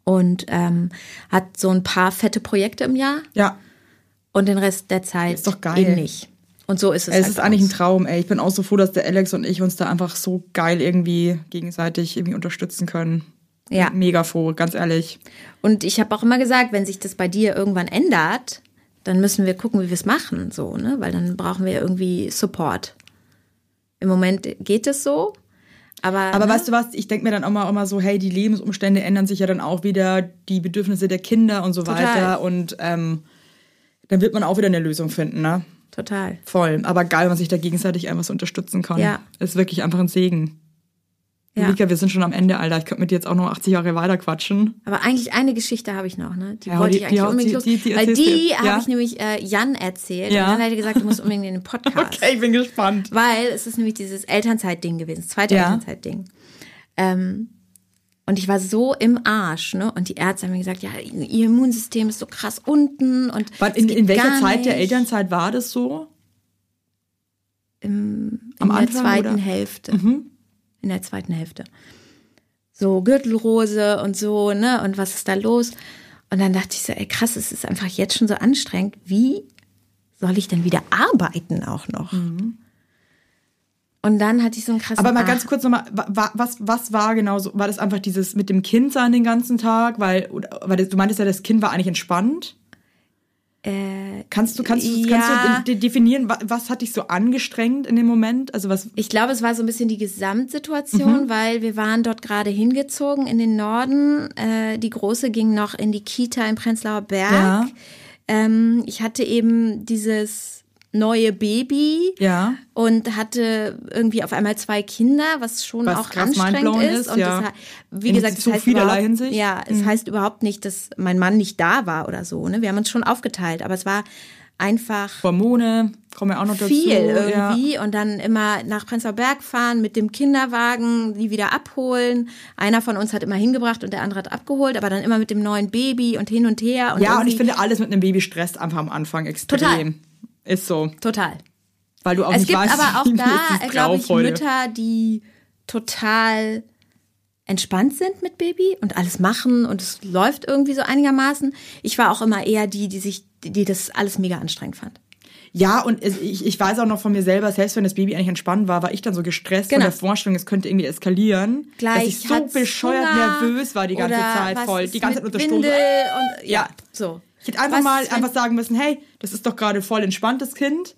[SPEAKER 1] und ähm, hat so ein paar fette Projekte im Jahr
[SPEAKER 2] Ja.
[SPEAKER 1] und den Rest der Zeit
[SPEAKER 2] Ist doch geil.
[SPEAKER 1] eben nicht. Und so ist es.
[SPEAKER 2] Es
[SPEAKER 1] halt
[SPEAKER 2] ist eigentlich ein. Traum, ey. Ich bin auch so froh, dass der Alex und ich uns da einfach so geil irgendwie gegenseitig irgendwie unterstützen können.
[SPEAKER 1] Ja.
[SPEAKER 2] Mega froh, ganz ehrlich.
[SPEAKER 1] Und ich habe auch immer gesagt, wenn sich das bei dir irgendwann ändert, dann müssen wir gucken, wie wir es machen, so, ne? Weil dann brauchen wir irgendwie Support. Im Moment geht es so, aber,
[SPEAKER 2] Aber
[SPEAKER 1] ne?
[SPEAKER 2] weißt du was, ich denke mir dann auch mal, immer so, hey, die Lebensumstände ändern sich ja dann auch wieder, die Bedürfnisse der Kinder und so
[SPEAKER 1] Total.
[SPEAKER 2] weiter. Und ähm, dann wird man auch wieder eine Lösung finden, ne?
[SPEAKER 1] Total.
[SPEAKER 2] Voll. Aber geil, wenn man sich da gegenseitig einfach so unterstützen kann.
[SPEAKER 1] Ja.
[SPEAKER 2] Ist wirklich einfach ein Segen.
[SPEAKER 1] Ja.
[SPEAKER 2] Lika, wir sind schon am Ende, Alter. Ich könnte mit dir jetzt auch noch 80 Jahre weiter quatschen.
[SPEAKER 1] Aber eigentlich eine Geschichte habe ich noch, ne? Die
[SPEAKER 2] Ja,
[SPEAKER 1] wollte
[SPEAKER 2] die-
[SPEAKER 1] ich eigentlich
[SPEAKER 2] die-
[SPEAKER 1] unbedingt los.
[SPEAKER 2] die- die
[SPEAKER 1] weil die habe
[SPEAKER 2] ja?
[SPEAKER 1] ich nämlich äh, Jan erzählt.
[SPEAKER 2] Ja.
[SPEAKER 1] Und dann hat er gesagt, du musst [laughs] unbedingt in den Podcast.
[SPEAKER 2] Okay, ich bin gespannt.
[SPEAKER 1] Weil es ist nämlich dieses Elternzeitding gewesen, das zweite. Elternzeitding. Ähm, und ich war so im Arsch, ne? Und die Ärzte haben mir gesagt, ja, ihr Immunsystem ist so krass unten und
[SPEAKER 2] Wann, in, in welcher Zeit der
[SPEAKER 1] nicht.
[SPEAKER 2] Elternzeit war das so?
[SPEAKER 1] in
[SPEAKER 2] Am
[SPEAKER 1] der
[SPEAKER 2] Anfang,
[SPEAKER 1] zweiten
[SPEAKER 2] oder? Mhm.
[SPEAKER 1] Hälfte. In der zweiten Hälfte. So Gürtelrose und so, ne? Und was ist da los? Und dann dachte ich so, ey krass, es ist einfach jetzt schon so anstrengend. Wie soll ich denn wieder arbeiten auch noch? Und dann hatte ich so einen krassen.
[SPEAKER 2] Aber mal ganz kurz nochmal, wa- wa- was, was war genau so? War das einfach dieses mit dem Kind sein den ganzen Tag? Weil, oder, weil du meintest ja, das Kind war eigentlich entspannt.
[SPEAKER 1] Äh,
[SPEAKER 2] Kannst du, kannst du,
[SPEAKER 1] Ja.
[SPEAKER 2] kannst du de- definieren, wa- was hat dich so angestrengt in dem Moment? Also was,
[SPEAKER 1] Ich glaube, es war so ein bisschen die Gesamtsituation,
[SPEAKER 2] Mhm.
[SPEAKER 1] weil wir waren dort gerade hingezogen in den Norden. Äh, die Große ging noch in die Kita im Prenzlauer Berg.
[SPEAKER 2] Ja.
[SPEAKER 1] Ähm, ich hatte eben dieses neue Baby
[SPEAKER 2] ja.
[SPEAKER 1] und hatte irgendwie auf einmal zwei Kinder, was schon
[SPEAKER 2] Was
[SPEAKER 1] auch anstrengend ist. und
[SPEAKER 2] ja.
[SPEAKER 1] das, wie
[SPEAKER 2] In
[SPEAKER 1] gesagt, das heißt
[SPEAKER 2] vielerlei Hinsicht. Mhm.
[SPEAKER 1] ja, es heißt überhaupt nicht, dass mein Mann nicht da war oder so. Ne? Wir haben uns schon aufgeteilt, aber es war einfach
[SPEAKER 2] Hormone, kommen ja auch noch dazu.
[SPEAKER 1] viel
[SPEAKER 2] Ja.
[SPEAKER 1] irgendwie und dann immer nach Prenzlauer Berg fahren mit dem Kinderwagen, die wieder abholen. Einer von uns hat immer hingebracht und der andere hat abgeholt, aber dann immer mit dem neuen Baby und hin und her. Und
[SPEAKER 2] Ja, und ich finde, alles mit einem Baby stresst einfach am Anfang extrem.
[SPEAKER 1] Total.
[SPEAKER 2] Ist so.
[SPEAKER 1] total.
[SPEAKER 2] Weil du auch
[SPEAKER 1] Es
[SPEAKER 2] nicht
[SPEAKER 1] gibt
[SPEAKER 2] weißt,
[SPEAKER 1] aber [laughs] auch da,
[SPEAKER 2] es
[SPEAKER 1] glaube ich,
[SPEAKER 2] heute.
[SPEAKER 1] Mütter, die total entspannt sind mit Baby und alles machen und es läuft irgendwie so einigermaßen. Ich war auch immer eher die, die sich, die das alles mega anstrengend fand.
[SPEAKER 2] Ja, und es- ich, ich weiß auch noch von mir selber, selbst wenn das Baby eigentlich entspannt war, war ich dann so gestresst
[SPEAKER 1] Genau.
[SPEAKER 2] von der Vorstellung, es könnte irgendwie eskalieren.
[SPEAKER 1] Gleich
[SPEAKER 2] dass ich so bescheuert
[SPEAKER 1] Hunger
[SPEAKER 2] nervös war die ganze Zeit voll. Die ganze Zeit unter Strom.
[SPEAKER 1] Und ja, so.
[SPEAKER 2] Ich hätte einfach
[SPEAKER 1] Was
[SPEAKER 2] mal einfach sagen müssen, hey, das ist doch gerade voll entspanntes Kind.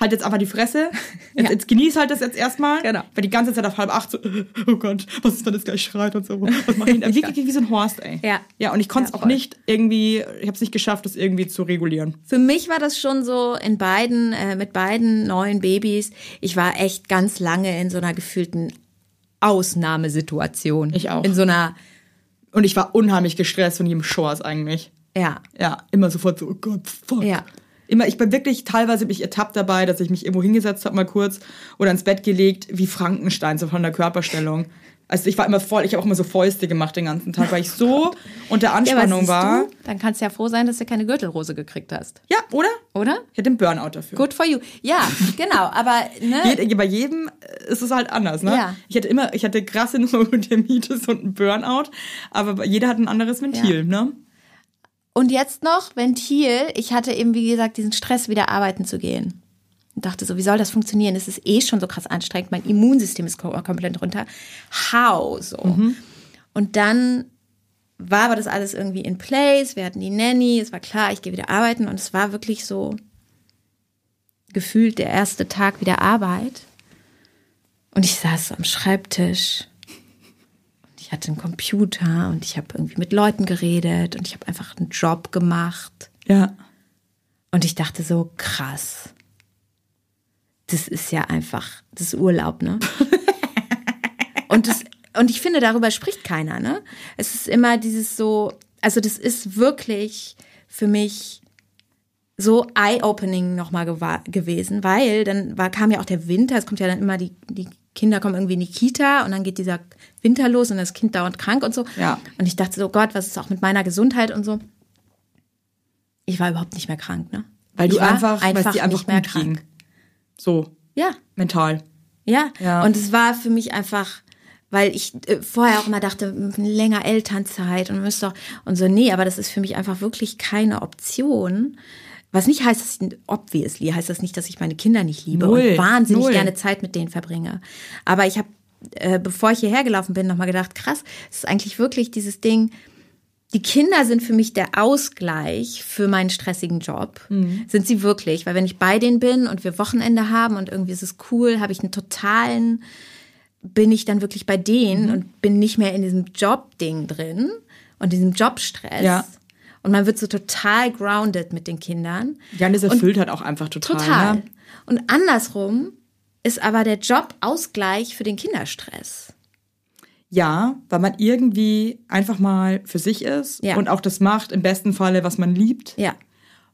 [SPEAKER 2] Halt jetzt einfach die Fresse. [laughs] Jetzt,
[SPEAKER 1] Ja.
[SPEAKER 2] jetzt genieß halt das jetzt erstmal.
[SPEAKER 1] Genau.
[SPEAKER 2] Weil die ganze Zeit auf halb acht so, oh Gott, was ist, wenn das gleich schreit und so. [laughs] Was mach ich denn? wie, wie, wie so ein Horst, ey.
[SPEAKER 1] Ja.
[SPEAKER 2] Ja, und ich konnte es
[SPEAKER 1] Ja,
[SPEAKER 2] auch nicht irgendwie, ich habe es nicht geschafft, das irgendwie zu regulieren.
[SPEAKER 1] Für mich war das schon so in beiden, äh, mit beiden neuen Babys. Ich war echt ganz lange in so einer gefühlten Ausnahmesituation.
[SPEAKER 2] Ich auch.
[SPEAKER 1] In so einer,
[SPEAKER 2] Und ich war unheimlich gestresst von jedem Chores eigentlich.
[SPEAKER 1] ja,
[SPEAKER 2] Ja, immer sofort so, oh Gott, fuck.
[SPEAKER 1] Ja.
[SPEAKER 2] Immer, ich bin wirklich teilweise mich ertappt dabei, dass ich mich irgendwo hingesetzt habe, mal kurz oder ins Bett gelegt, wie Frankenstein, so von der Körperstellung. Also ich war immer voll, ich habe auch immer so Fäuste gemacht den ganzen Tag, weil ich so [laughs] unter Anspannung
[SPEAKER 1] siehst
[SPEAKER 2] war.
[SPEAKER 1] Du, dann kannst du ja froh sein, dass du keine Gürtelrose gekriegt hast.
[SPEAKER 2] Ja, oder?
[SPEAKER 1] Oder?
[SPEAKER 2] Ich hatte einen Burnout dafür.
[SPEAKER 1] Good for you. Ja, [laughs] genau. Aber ne,
[SPEAKER 2] Jed- Bei jedem ist es halt anders, ne?
[SPEAKER 1] Ja.
[SPEAKER 2] Ich hatte immer, ich hatte krasse Neurodermitis und einen Burnout, aber jeder hat ein anderes Ventil,
[SPEAKER 1] Ja.
[SPEAKER 2] ne?
[SPEAKER 1] Und jetzt noch Ventil. Ich hatte eben, wie gesagt, diesen Stress, wieder arbeiten zu gehen. Und dachte so, wie soll das funktionieren? Es ist eh schon so krass anstrengend. Mein Immunsystem ist ko- komplett runter. How? So. Und dann war aber das alles irgendwie in place. Wir hatten die Nanny, es war klar, ich gehe wieder arbeiten und es war wirklich so gefühlt der erste Tag wieder Arbeit. Und ich saß am Schreibtisch hatte einen Computer und ich habe irgendwie mit Leuten geredet und ich habe einfach einen Job gemacht.
[SPEAKER 2] Ja.
[SPEAKER 1] Und ich dachte so, krass. Das ist ja einfach, das ist Urlaub, ne? [laughs] und, das, und ich finde, darüber spricht keiner, ne? Es ist immer dieses so, also das ist wirklich für mich so eye-opening nochmal gewesen, weil dann war, kam ja auch der Winter, es kommt ja dann immer, die, die Kinder kommen irgendwie in die Kita und dann geht dieser Winter los und das Kind dauernd krank und so.
[SPEAKER 2] Ja.
[SPEAKER 1] Und ich dachte so, Gott, was ist auch mit meiner Gesundheit und so. Ich war überhaupt nicht mehr krank, ne?
[SPEAKER 2] Weil du
[SPEAKER 1] ich war
[SPEAKER 2] einfach, weil es dir einfach
[SPEAKER 1] nicht mehr krank.
[SPEAKER 2] ging. So,
[SPEAKER 1] Ja,
[SPEAKER 2] mental.
[SPEAKER 1] ja,
[SPEAKER 2] Ja.
[SPEAKER 1] Und es war für mich einfach, weil ich äh, vorher auch immer dachte, länger Elternzeit und müsste doch und so, nee, aber das ist für mich einfach wirklich keine Option. Was nicht heißt, dass ich, obviously, heißt das nicht, dass ich meine Kinder nicht liebe
[SPEAKER 2] Null,
[SPEAKER 1] und wahnsinnig
[SPEAKER 2] null.
[SPEAKER 1] gerne Zeit mit denen verbringe. Aber ich habe, äh, bevor ich hierher gelaufen bin, nochmal gedacht, krass, es ist eigentlich wirklich dieses Ding, die Kinder sind für mich der Ausgleich für meinen stressigen Job. Sind sie wirklich? Weil wenn ich bei denen bin und wir Wochenende haben und irgendwie ist es cool, habe ich einen totalen, bin ich dann wirklich bei denen und bin nicht mehr in diesem Job-Ding drin und diesem Jobstress.
[SPEAKER 2] Ja.
[SPEAKER 1] Und man wird so total grounded mit den Kindern.
[SPEAKER 2] Ja, und das erfüllt halt auch einfach total.
[SPEAKER 1] Total.
[SPEAKER 2] Ne?
[SPEAKER 1] Und andersrum ist aber der Job Ausgleich für den Kinderstress.
[SPEAKER 2] Ja, weil man irgendwie einfach mal für sich ist
[SPEAKER 1] Ja.
[SPEAKER 2] und auch das macht, im besten Falle, was man liebt.
[SPEAKER 1] Ja.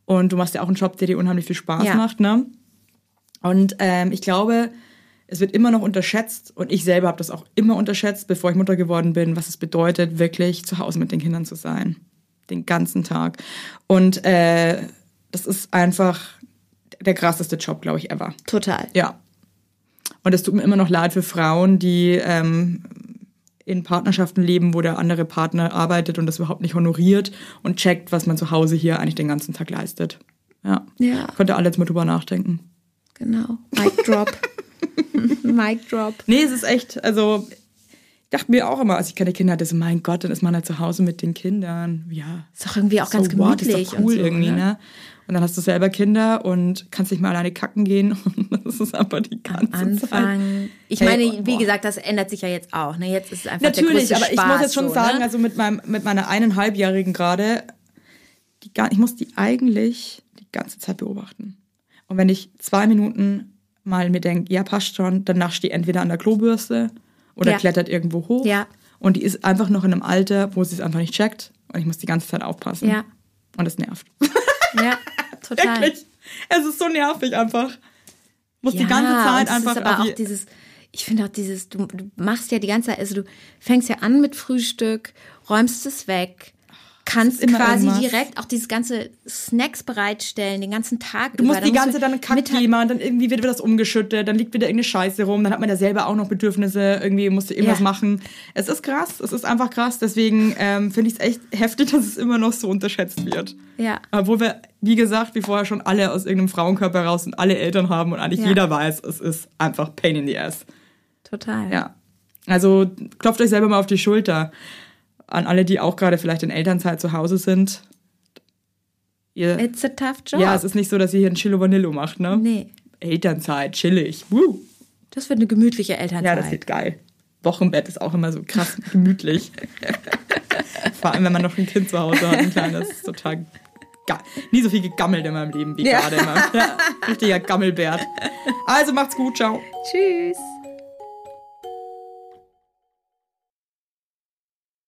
[SPEAKER 2] Und du machst ja auch einen Job, der dir unheimlich viel Spaß
[SPEAKER 1] Ja.
[SPEAKER 2] macht, ne? Und ähm, ich glaube, es wird immer noch unterschätzt und ich selber habe das auch immer unterschätzt, bevor ich Mutter geworden bin, was es bedeutet, wirklich zu Hause mit den Kindern zu sein. Den ganzen Tag. Und äh, das ist einfach der krasseste Job, glaube ich, ever.
[SPEAKER 1] Total.
[SPEAKER 2] Ja. Und es tut mir immer noch leid für Frauen, die ähm, in Partnerschaften leben, wo der andere Partner arbeitet und das überhaupt nicht honoriert und checkt, was man zu Hause hier eigentlich den ganzen Tag leistet. Ja.
[SPEAKER 1] Ja.
[SPEAKER 2] Konnte alle jetzt mal drüber nachdenken.
[SPEAKER 1] Genau. Mic drop. [laughs] Mic drop.
[SPEAKER 2] Nee, es ist echt, also dachte mir auch immer, als ich keine Kinder hatte, so mein Gott, dann ist man halt zu Hause mit den Kindern. Ja.
[SPEAKER 1] Ist doch irgendwie auch ganz
[SPEAKER 2] so what,
[SPEAKER 1] gemütlich.
[SPEAKER 2] Ist doch cool
[SPEAKER 1] und so,
[SPEAKER 2] irgendwie,
[SPEAKER 1] ne?
[SPEAKER 2] ne? Und dann hast du selber Kinder und kannst nicht mal alleine kacken gehen. [laughs] Und das ist einfach die ganze
[SPEAKER 1] Am
[SPEAKER 2] Zeit.
[SPEAKER 1] Anfang. Ich
[SPEAKER 2] Hey,
[SPEAKER 1] meine, wie
[SPEAKER 2] boah.
[SPEAKER 1] gesagt, das ändert sich ja jetzt auch. Ne? Jetzt ist es einfach der
[SPEAKER 2] Natürlich,
[SPEAKER 1] größte
[SPEAKER 2] aber ich
[SPEAKER 1] Spaß,
[SPEAKER 2] muss jetzt schon
[SPEAKER 1] so,
[SPEAKER 2] sagen,
[SPEAKER 1] ne?
[SPEAKER 2] also mit meinem mit meiner eineinhalbjährigen gerade, die ich muss die eigentlich die ganze Zeit beobachten. Und wenn ich zwei Minuten mal mir denke, ja passt schon, dann nascht die entweder an der Klobürste oder
[SPEAKER 1] Ja.
[SPEAKER 2] klettert irgendwo hoch.
[SPEAKER 1] Ja.
[SPEAKER 2] Und die ist einfach noch in einem Alter, wo sie es einfach nicht checkt. Und ich muss die ganze Zeit aufpassen.
[SPEAKER 1] Ja.
[SPEAKER 2] Und das nervt.
[SPEAKER 1] Ja, [laughs] total.
[SPEAKER 2] Wirklich. Es ist so nervig einfach. Muss die
[SPEAKER 1] Ja,
[SPEAKER 2] ganze
[SPEAKER 1] und
[SPEAKER 2] Zeit
[SPEAKER 1] es
[SPEAKER 2] einfach
[SPEAKER 1] ist aber auch
[SPEAKER 2] die-
[SPEAKER 1] dieses, ich finde auch dieses, du, du machst ja die ganze Zeit, also du fängst ja an mit Frühstück, räumst es weg, kannst
[SPEAKER 2] immer
[SPEAKER 1] quasi
[SPEAKER 2] irgendwas.
[SPEAKER 1] direkt auch dieses ganze Snacks bereitstellen, den ganzen Tag
[SPEAKER 2] Du
[SPEAKER 1] über.
[SPEAKER 2] musst die ganze
[SPEAKER 1] du
[SPEAKER 2] dann kackt jemand, dann irgendwie wird das umgeschüttet, dann liegt wieder irgendeine Scheiße rum, dann hat man ja selber auch noch Bedürfnisse, irgendwie musst du irgendwas
[SPEAKER 1] Ja.
[SPEAKER 2] machen. Es ist krass, es ist einfach krass, deswegen ähm, finde ich es echt heftig, [laughs] dass es immer noch so unterschätzt wird.
[SPEAKER 1] Ja.
[SPEAKER 2] Obwohl wir, wie gesagt, wie vorher schon alle aus irgendeinem Frauenkörper raus und alle Eltern haben und eigentlich
[SPEAKER 1] Ja.
[SPEAKER 2] jeder weiß, es ist einfach Pain in the Ass.
[SPEAKER 1] Total.
[SPEAKER 2] Ja. Also klopft euch selber mal auf die Schulter. An alle, die auch gerade vielleicht in Elternzeit zu Hause sind. Ihr,
[SPEAKER 1] It's a tough job.
[SPEAKER 2] ja, es ist nicht so, dass ihr hier ein Chillo Vanillo macht, ne?
[SPEAKER 1] Nee.
[SPEAKER 2] Elternzeit, chillig. Woo.
[SPEAKER 1] Das wird eine gemütliche Elternzeit.
[SPEAKER 2] Ja, das wird geil. Wochenbett ist auch immer so krass [laughs] gemütlich. Vor allem, wenn man noch ein Kind zu Hause hat, ein kleines, ist total geil. Nie so viel gegammelt in meinem Leben wie
[SPEAKER 1] Ja.
[SPEAKER 2] gerade immer. Ja, richtiger Gammelbert. Also macht's gut, ciao.
[SPEAKER 1] Tschüss.